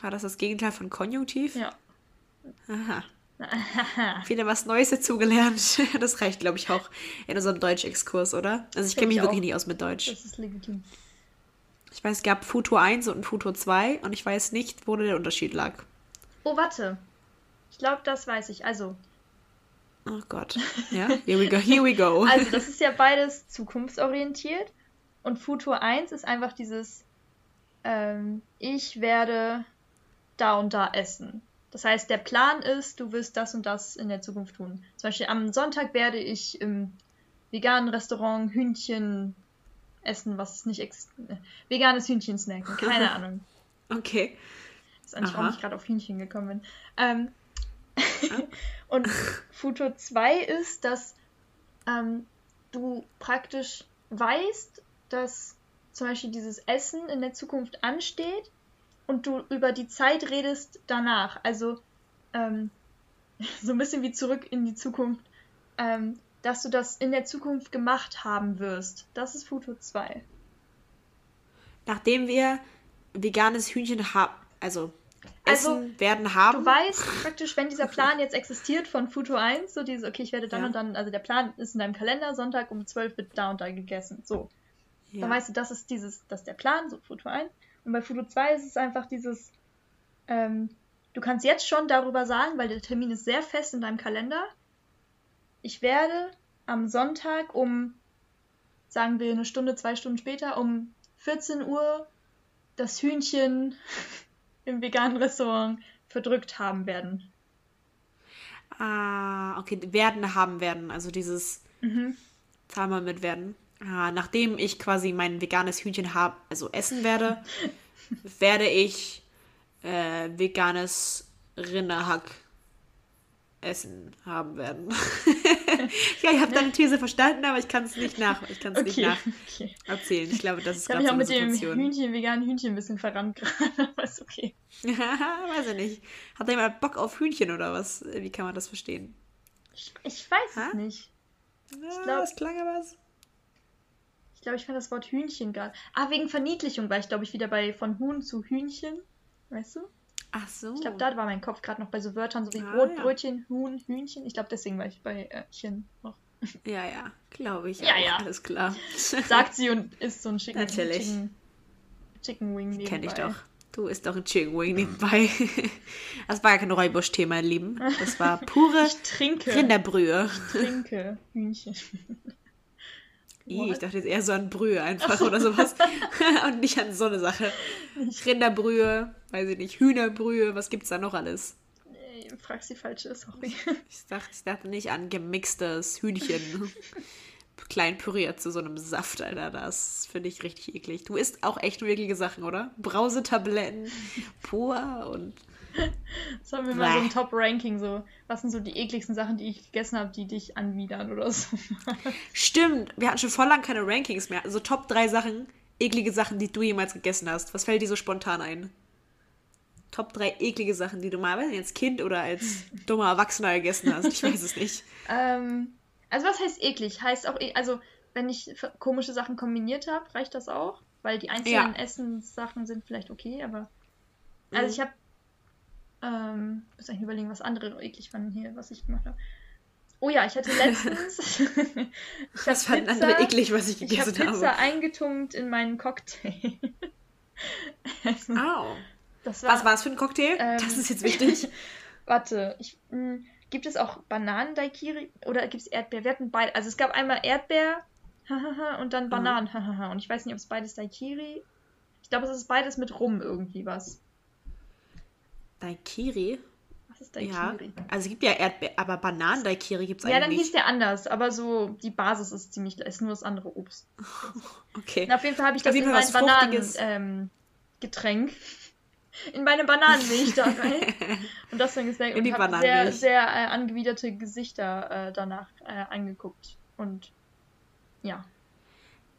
War das das Gegenteil von Konjunktiv? ich. Ja. Aha. Haha. Wieder was Neues dazugelernt. Das reicht, glaube ich, auch in unserem Deutsch-Exkurs, oder? Also ich kenne mich ich wirklich auch. nicht aus mit Deutsch. Das ist legitim. Ich weiß, es gab Futur 1 und Futur 2 und ich weiß nicht, wo der Unterschied lag. Oh, warte. Ich glaube, das weiß ich. Also, Oh Gott. Ja, here we go, here we go. Also, das ist ja beides zukunftsorientiert. Und Futur 1 ist einfach dieses, ähm, ich werde da und da essen. Das heißt, der Plan ist, du wirst das und das in der Zukunft tun. Zum Beispiel am Sonntag werde ich im veganen Restaurant Hühnchen essen, was es nicht existiert. Veganes Hühnchen snacken, keine Ahnung. Okay. Das ist eigentlich, warum ich gerade auf Hühnchen gekommen bin. Ähm, und Futur 2 ist, dass ähm, du praktisch weißt, dass zum Beispiel dieses Essen in der Zukunft ansteht und du über die Zeit redest danach. Also ähm, so ein bisschen wie zurück in die Zukunft, ähm, dass du das in der Zukunft gemacht haben wirst. Das ist Futur 2. Nachdem wir veganes Hühnchen haben, also essen Also, werden haben. Du weißt praktisch, wenn dieser Plan jetzt existiert von Futur 1, so diese, okay, ich werde dann Ja. und dann, also der Plan ist in deinem Kalender, Sonntag um 12 wird da und da gegessen. So. ja. Dann weißt du, das ist dieses, das ist der Plan, so Futur 1. Und bei Futur 2 ist es einfach dieses, ähm, du kannst jetzt schon darüber sagen, weil der Termin ist sehr fest in deinem Kalender. Ich werde am Sonntag um, sagen wir eine Stunde, zwei Stunden später, um 14 Uhr das Hühnchen im veganen Restaurant verdrückt haben werden. Ah, okay, werden haben werden. Also dieses Mhm. Zahlmal mit werden. Ah, nachdem ich quasi mein veganes Hühnchen habe, also essen werde, werde ich äh, veganes Rinderhack essen haben werden. ja, ich habe deine These verstanden, aber ich kann es nicht nach, ich kann es nicht Okay. okay. nacherzählen. Ich glaube, das ist Ich habe gerade so eine mit dem Situation. Hühnchen, veganen Hühnchen ein bisschen verrannt gerade, aber ist okay. Weiß ich nicht. Hat da jemand Bock auf Hühnchen oder was? Wie kann man das verstehen? Ich, ich weiß Hä? es nicht. Ja, glaub- das klang aber so. Ich glaube, ich fand das Wort Hühnchen gerade. Ah, wegen Verniedlichung war ich, glaube ich, wieder bei von Huhn zu Hühnchen. Weißt du? Ach so. Ich glaube, da war mein Kopf gerade noch bei so Wörtern, so wie Ah, Brot, ja. Brötchen, Huhn, Hühnchen. Ich glaube, deswegen war ich bei äh, Chen noch. Ja, ja, glaube ich. Ja, auch. ja. Alles klar. Sagt sie und isst so ein Chicken, Natürlich. Chicken, Chicken Wing nebenbei. Kenn ich doch. Du isst doch ein Chicken Wing nebenbei. Das war ja kein Räubusch-Thema, ihr Lieben. Das war pure Ich trinke. Rinderbrühe. trinke Hühnchen. Ih, ich dachte jetzt eher so an Brühe einfach oder sowas. Und nicht an so eine Sache. Rinderbrühe, weiß ich nicht, Hühnerbrühe, was gibt's da noch alles? fragst die falsche, sorry. Ich dachte, ich dachte nicht an gemixtes Hühnchen. Klein püriert zu so einem Saft, Alter. Das finde ich richtig eklig. Du isst auch echt eklige Sachen, oder? Brausetabletten, pur und. Das haben wir mal so ein Top-Ranking, so. Was sind so die ekligsten Sachen, die ich gegessen habe, die dich anwidern oder so? Stimmt, wir hatten schon voll lang keine Rankings mehr. Also Top 3 Sachen, eklige Sachen, die du jemals gegessen hast. Was fällt dir so spontan ein? Top 3 eklige Sachen, die du mal als Kind oder als dummer Erwachsener gegessen hast. Ich weiß es nicht. ähm, also was heißt eklig? Heißt auch, e also wenn ich komische Sachen kombiniert habe, reicht das auch? Weil die einzelnen ja. Essenssachen sind vielleicht okay, aber. Also mhm. ich habe. Ähm, muss eigentlich überlegen, was andere eklig fanden hier, was ich gemacht habe. Oh ja, ich hatte letztens. ich was fanden Pizza, andere eklig, was ich gegessen ich hab Pizza habe? eingetunkt in meinen Cocktail. also, oh. Das war, Was war es für ein Cocktail? Ähm, das ist jetzt wichtig. warte, ich, mh, hm, gibt es auch Bananen-Daikiri oder gibt es Erdbeer? Wir hatten beide. Also es gab einmal Erdbeer und dann Bananen. Mhm. und ich weiß nicht, ob es beides Daikiri. Ich glaube, es ist beides mit Rum irgendwie was. Daikiri? Was ist Daikiri? Ja, also es gibt ja Erdbeer, aber Bananen-Daikiri gibt es eigentlich nicht. Ja, dann hieß der anders, aber so die Basis ist ziemlich, ist nur das andere Obst. okay. Und auf jeden Fall habe ich das in mein Bananen-Getränk ähm, in meine Bananenmilch da rein. und das dann gesnackt und habe sehr, sehr äh, angewiderte Gesichter äh, danach äh, angeguckt. Und ja.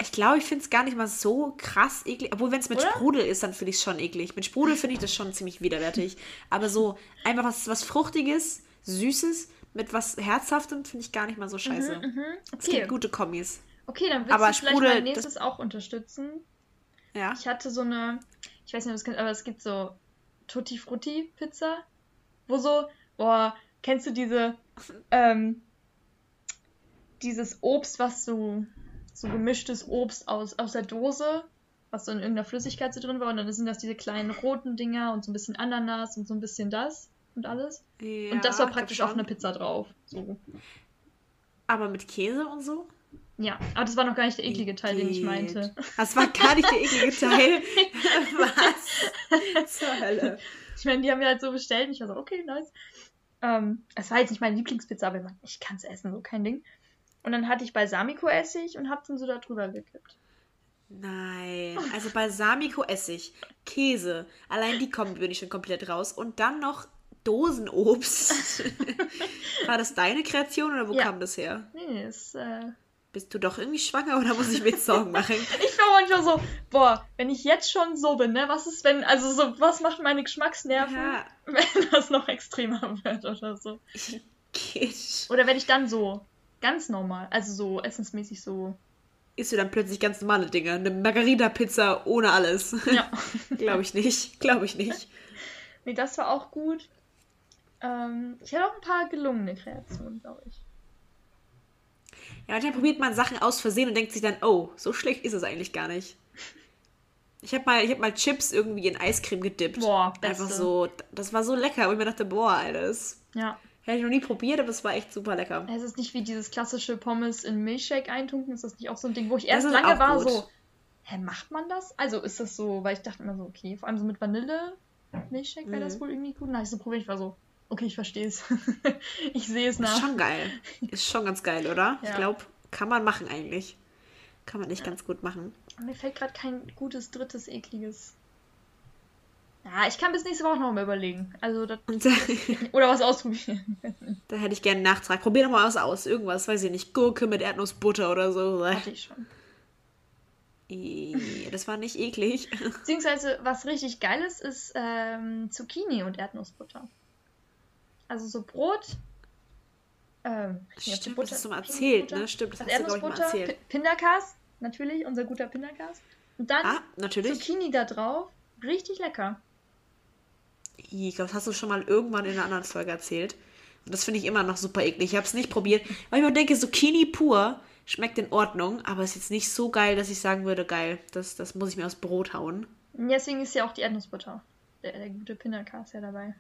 Ich glaube, ich finde es gar nicht mal so krass eklig. Obwohl, wenn es mit Oder? Sprudel ist, dann finde ich es schon eklig. Mit Sprudel finde ich das schon ziemlich widerwärtig. Aber so einfach was, was Fruchtiges, Süßes mit was Herzhaftem finde ich gar nicht mal so scheiße. Mhm, mh. okay. Es gibt gute Kommis. Okay, dann willst Aber du vielleicht Sprudel, mein nächstes auch unterstützen. Ja. Ich hatte so eine ich weiß nicht, ob es kennt, aber es gibt so Tutti Frutti Pizza, wo so, boah, kennst du diese, ähm, dieses Obst, was so, so gemischtes Obst aus, aus der Dose, was so in irgendeiner Flüssigkeit so drin war, und dann sind das diese kleinen roten Dinger und so ein bisschen Ananas und so ein bisschen das und alles. Ja, und das war praktisch auf einer Pizza drauf. So. Aber mit Käse und so? Ja, aber das war noch gar nicht der eklige Teil, den ich meinte. Das war gar nicht der eklige Teil. Was? Zur Hölle. Ich meine, die haben wir halt so bestellt und ich war so, okay, nice. Ähm, es war jetzt nicht meine Lieblingspizza, aber ich kann es essen, so kein Ding. Und dann hatte ich Balsamico-Essig und hab's dann so da drüber gekippt. Nein, also Balsamico-Essig, Käse, allein die kommen bin ich schon komplett raus. Und dann noch Dosenobst. war das deine Kreation oder wo ja. kam das her? Nee, es äh, bist du doch irgendwie schwanger oder muss ich mir jetzt Sorgen machen? ich war manchmal so, boah, wenn ich jetzt schon so bin, ne, was ist, wenn, also so, was macht meine Geschmacksnerven, ja. wenn das noch extremer wird oder so? Geht. Oder wenn ich dann so, ganz normal, also so essensmäßig so. Isst du dann plötzlich ganz normale Dinge? Eine Margarita-Pizza ohne alles? Ja. Glaube ich nicht. Glaube ich nicht. nee, das war auch gut. Ähm, ich hatte auch ein paar gelungene Kreationen, glaube ich. Ja, manchmal probiert man Sachen aus Versehen und denkt sich dann, oh, so schlecht ist es eigentlich gar nicht. Ich habe mal, hab mal Chips irgendwie in Eiscreme gedippt. Boah, beste. Einfach so, das war so lecker. Und ich mir dachte, boah, alles. Ja. Hätte ich noch nie probiert, aber es war echt super lecker. Es ist nicht wie dieses klassische Pommes in Milchshake eintunken. Ist das nicht auch so ein Ding, wo ich erst lange war gut. so, hä, macht man das? Also ist das so, weil ich dachte immer so, okay, vor allem so mit Vanille Milchshake wäre mhm. das wohl irgendwie gut. Habe ich so probiert, ich war so, Okay, ich verstehe es. ich sehe es nach. Ist schon geil. Ist schon ganz geil, oder? Ja. Ich glaube, kann man machen eigentlich. Kann man nicht ja. ganz gut machen. Mir fällt gerade kein gutes, drittes, ekliges. Ja, ich kann bis nächste Woche noch mal überlegen. Also, das, oder was ausprobieren. da hätte ich gerne einen Nachtrag. Probier doch mal was aus. Irgendwas, weiß ich nicht. Gurke mit Erdnussbutter oder so. Hatte ich schon. Das war nicht eklig. Beziehungsweise, was richtig geil ist, ist ähm, Zucchini und Erdnussbutter. Also so Brot. Ähm, Stimmt, Butter, das hast du mal erzählt, ne? Stimmt, das hast du, ich, mal erzählt. Pindakas, natürlich, unser guter Pindakas. Und dann ah, natürlich. Zucchini da drauf. Richtig lecker. Ich glaube, das hast du schon mal irgendwann in einer anderen Folge erzählt. Und das finde ich immer noch super eklig. Ich habe es nicht probiert, weil ich mir denke, Zucchini pur schmeckt in Ordnung, aber ist jetzt nicht so geil, dass ich sagen würde, geil, das, das muss ich mir aus Brot hauen. Deswegen ist ja auch die Erdnussbutter. Der, der gute Pindakas ja dabei.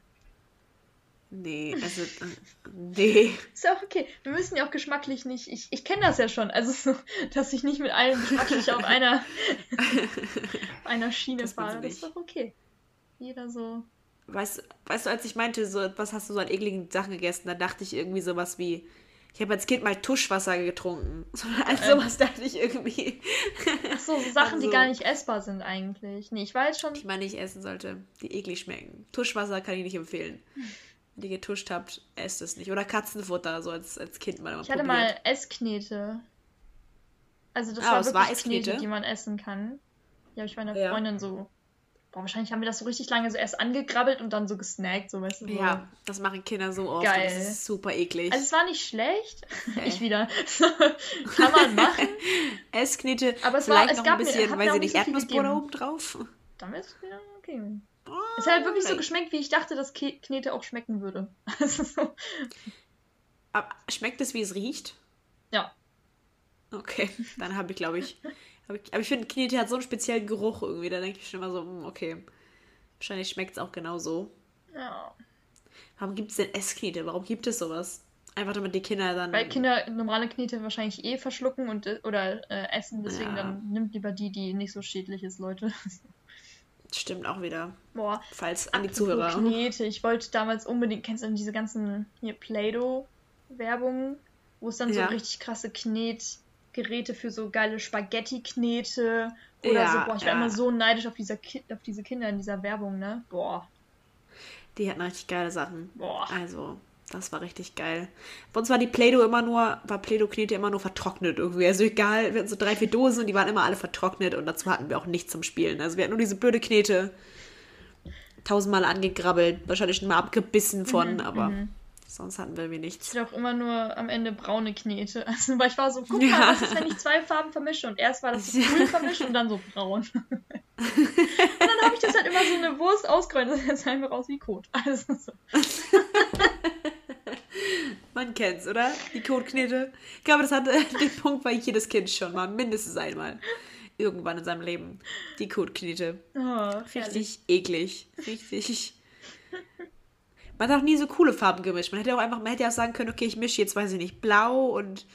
Nee, also, äh, nee. Ist auch okay. Wir müssen ja auch geschmacklich nicht. Ich, ich kenne das ja schon. Also, so, dass ich nicht mit allen geschmacklich auf einer, auf einer Schiene das fahre. Das ist doch okay. Jeder so. Weißt, weißt du, als ich meinte, so, was hast du so an ekligen Sachen gegessen, da dachte ich irgendwie sowas wie, ich habe als Kind mal Tuschwasser getrunken. So, als sowas dachte ich irgendwie. Ach so, so Sachen, Also- die gar nicht essbar sind eigentlich. Nee, ich jetzt schon. Die man nicht essen sollte, die eklig schmecken. Tuschwasser kann ich nicht empfehlen. Wenn ihr getuscht habt, esst es nicht. Oder Katzenfutter, so als, als Kind mal Ich hatte probiert. mal Essknete. Also das Ah, war wirklich war Essknete? Knete, die man essen kann. Die habe ich meiner Ja. Freundin so. Boah, wahrscheinlich haben wir das so richtig lange so erst angegrabbelt und dann so gesnackt, so weißt du. So. Ja, das machen Kinder so oft. Geil. Das ist super eklig. Also es war nicht schlecht. Okay. Ich wieder. kann man machen. Essknete, Aber es war- vielleicht es noch gab ein bisschen, weiß mir auch ich nicht so Erdnussbutter gegeben. oben drauf. Dann ist es wieder okay. Es hat halt wirklich so geschmeckt, wie ich dachte, dass Knete auch schmecken würde. Also so. Aber schmeckt es, wie es riecht? Ja. Okay, dann habe ich, glaube ich, hab ich. Aber ich finde, Knete hat so einen speziellen Geruch irgendwie. Da denke ich schon immer so, hm, okay. Wahrscheinlich schmeckt es auch genauso. Ja. Warum gibt es denn Essknete? Warum gibt es sowas? Einfach damit die Kinder dann. Weil Kinder normale Knete wahrscheinlich eh verschlucken und äh, oder äh, essen, deswegen Ja. dann nimmt lieber die, die nicht so schädlich ist, Leute. Stimmt auch wieder. Boah, Falls an die Zuhörer. Knete. Ich wollte damals unbedingt, kennst du diese ganzen hier Play-Doh-Werbungen, wo es dann Ja. so richtig krasse Knetgeräte für so geile Spaghetti-Knete oder Ja, so. Boah, ich war ja. immer so neidisch auf, dieser Ki auf diese Kinder in dieser Werbung, ne? Boah, Die hatten richtig geile Sachen. boah. Also, das war richtig geil. Bei uns war die Play-Doh immer nur, war Play-Doh-Knete immer nur vertrocknet irgendwie. Also egal, wir hatten so drei, vier Dosen und die waren immer alle vertrocknet und dazu hatten wir auch nichts zum Spielen. Also wir hatten nur diese blöde Knete. Tausendmal angegrabbelt, wahrscheinlich schon mal abgebissen von, aber mhm. Sonst hatten wir nichts. Ich hatte auch immer nur am Ende braune Knete. Also, weil ich war so, guck Ja. mal, was ist, wenn ich zwei Farben vermische? Und erst war das so grün vermischt und dann so braun. und dann habe ich das halt immer so eine Wurst ausgerollt. Das sah jetzt einfach aus wie Kot. Also so. Man kennt's, oder? Die Kotknete. Ich glaube, das hatte den Punkt bei jedes Kind schon mal, mindestens einmal. Irgendwann in seinem Leben. Die Kotknete. Oh, herrlich. Richtig eklig. Richtig. Man hat auch nie so coole Farben gemischt. Man hätte auch einfach, man hätte auch sagen können, okay, ich mische jetzt, weiß ich nicht, blau und,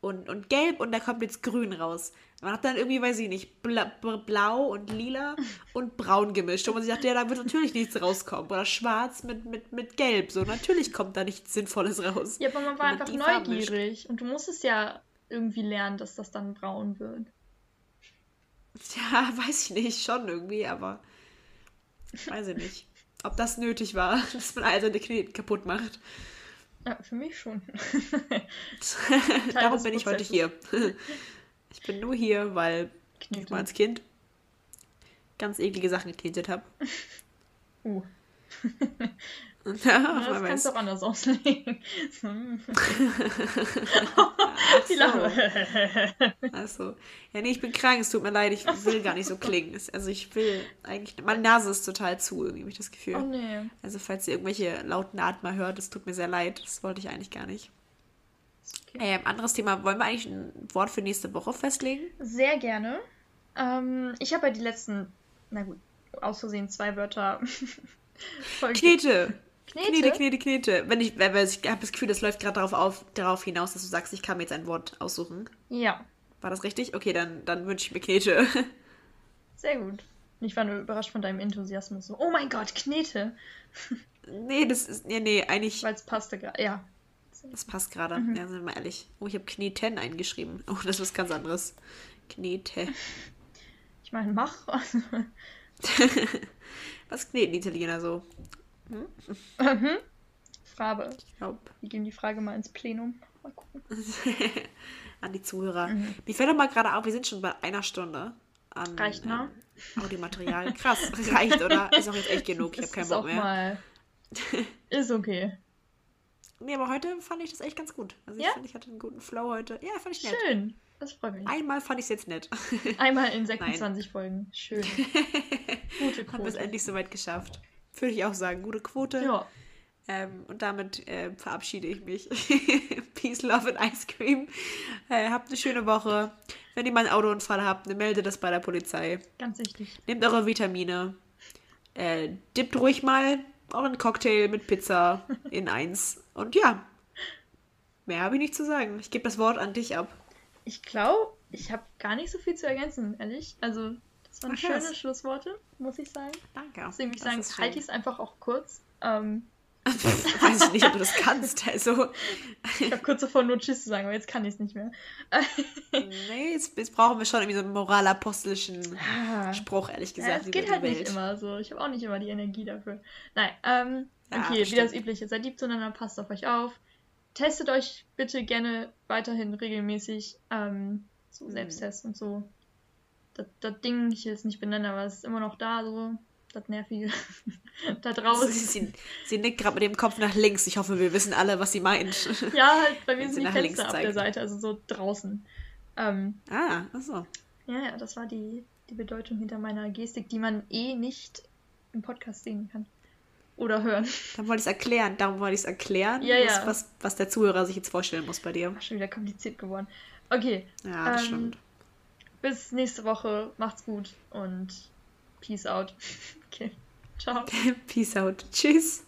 und, und gelb und da kommt jetzt grün raus. Man hat dann irgendwie, weiß ich nicht, bla, bla- blau und lila und braun gemischt. Und man sich dachte, ja, da wird natürlich nichts rauskommen. Oder schwarz mit, mit, mit gelb. So, natürlich kommt da nichts Sinnvolles raus. Ja, aber man war einfach neugierig. Und du musstest ja irgendwie lernen, dass das dann braun wird. Ja, weiß ich nicht, schon irgendwie, aber weiß ich nicht. Ob das nötig war, dass man all seine Knete kaputt macht. Ja, für mich schon. Darum bin ich heute hier. Ich bin nur hier, weil ich Knete. mal als Kind ganz eklige Sachen geknetet habe. Uh, ja, ja, das kannst du auch anders auslegen. Die. Lache. Also, ja, nee, ich bin krank, es tut mir leid, ich will gar nicht so klingen. Also ich will eigentlich, meine Nase ist total zu, irgendwie habe ich das Gefühl. Oh nee. Also falls ihr irgendwelche lauten Atmer hört, es tut mir sehr leid, das wollte ich eigentlich gar nicht. Okay. Ähm, anderes Thema, wollen wir eigentlich ein Wort für nächste Woche festlegen? Sehr gerne. Ähm, ich habe ja die letzten, na gut, aus Versehen zwei Wörter. voll Knete! Knete? Knete, Knete, Knete. Wenn ich, wenn, ich habe das Gefühl, das läuft gerade darauf, auf, darauf hinaus, dass du sagst, ich kann mir jetzt ein Wort aussuchen. Ja, War das richtig? Okay, dann, dann wünsche ich mir Knete. sehr gut. Ich war nur überrascht von deinem Enthusiasmus. So, oh mein Gott, Knete. nee, das ist, nee, nee, eigentlich, Weil es passte gerade. Ja. das passt gerade. Mhm. Ja, sind wir mal ehrlich. Oh, ich habe Kneten eingeschrieben. Oh, das ist was ganz anderes. Knete. Ich meine, mach. Was kneten Italiener so? Mhm. Frage. Ich glaube, Wir geben die Frage mal ins Plenum. Mal gucken. an die Zuhörer. Mhm. Mir fällt doch mal gerade auf, wir sind schon bei einer Stunde an Reicht, ne? ähm, Audiomaterial. Krass, reicht, oder? Ist auch jetzt echt genug. Ich habe keinen Bock mehr. mal. Ist okay. Nee, aber heute fand ich das echt ganz gut. Also ich Ja? finde, ich hatte einen guten Flow heute. Ja, fand ich nett. Schön. Das freut mich. Einmal fand ich es jetzt nett. Einmal in 26 Folgen. Schön. Gute Haben wir es Quote. endlich soweit geschafft. Würde ich auch sagen. Gute Quote. Ja. Ähm, und damit äh, verabschiede ich mich. Peace, Love and Ice Cream. Äh, habt eine schöne Woche. Wenn ihr mal einen Autounfall habt, meldet das bei der Polizei. Ganz wichtig. Nehmt eure Vitamine. Äh, dippt ruhig mal euren Cocktail mit Pizza in eins. Und ja, mehr habe ich nicht zu sagen. Ich gebe das Wort an dich ab. Ich glaube, ich habe gar nicht so viel zu ergänzen, ehrlich. Also, waren Ach, schöne. Schlussworte, muss ich sagen. Danke. Deswegen würde ich sagen, halte ich es einfach auch kurz. Ähm, Weiß ich nicht, ob du das kannst. Also, ich habe kurz davor nur Tschüss zu sagen, aber jetzt kann ich es nicht mehr. nee, jetzt, jetzt brauchen wir schon irgendwie so einen moralapostelischen Ah. Spruch, ehrlich Ja, gesagt, es über geht halt Welt. nicht immer so. Ich habe auch nicht immer die Energie dafür. Nein, ähm, Ja, okay, das wie das. Übliche. Seid lieb zueinander, passt auf euch auf. Testet euch bitte gerne weiterhin regelmäßig. Ähm, so Mhm. Selbsttests und so. Das, das Ding, ich will es nicht benennen, aber es ist immer noch da, so. Das Nervige. da Sie, draußen. sie, sie nickt gerade mit dem Kopf nach links. Ich hoffe, wir wissen alle, was sie meint. ja, halt, bei mir sind sie die Fenster ab der zeigt. Seite, also so draußen. Ähm, ah, achso. ja, ja, das war die, die Bedeutung hinter meiner Gestik, die man eh nicht im Podcast sehen kann. Oder hören. Dann wollte ich es erklären. Darum wollte ich es erklären, Ja, was, ja. Was, was der Zuhörer sich jetzt vorstellen muss bei dir. Ach, schon wieder kompliziert geworden. Okay, Ja, das Ähm, stimmt. Bis nächste Woche. Macht's gut und peace out. Okay, ciao. Peace out. Tschüss.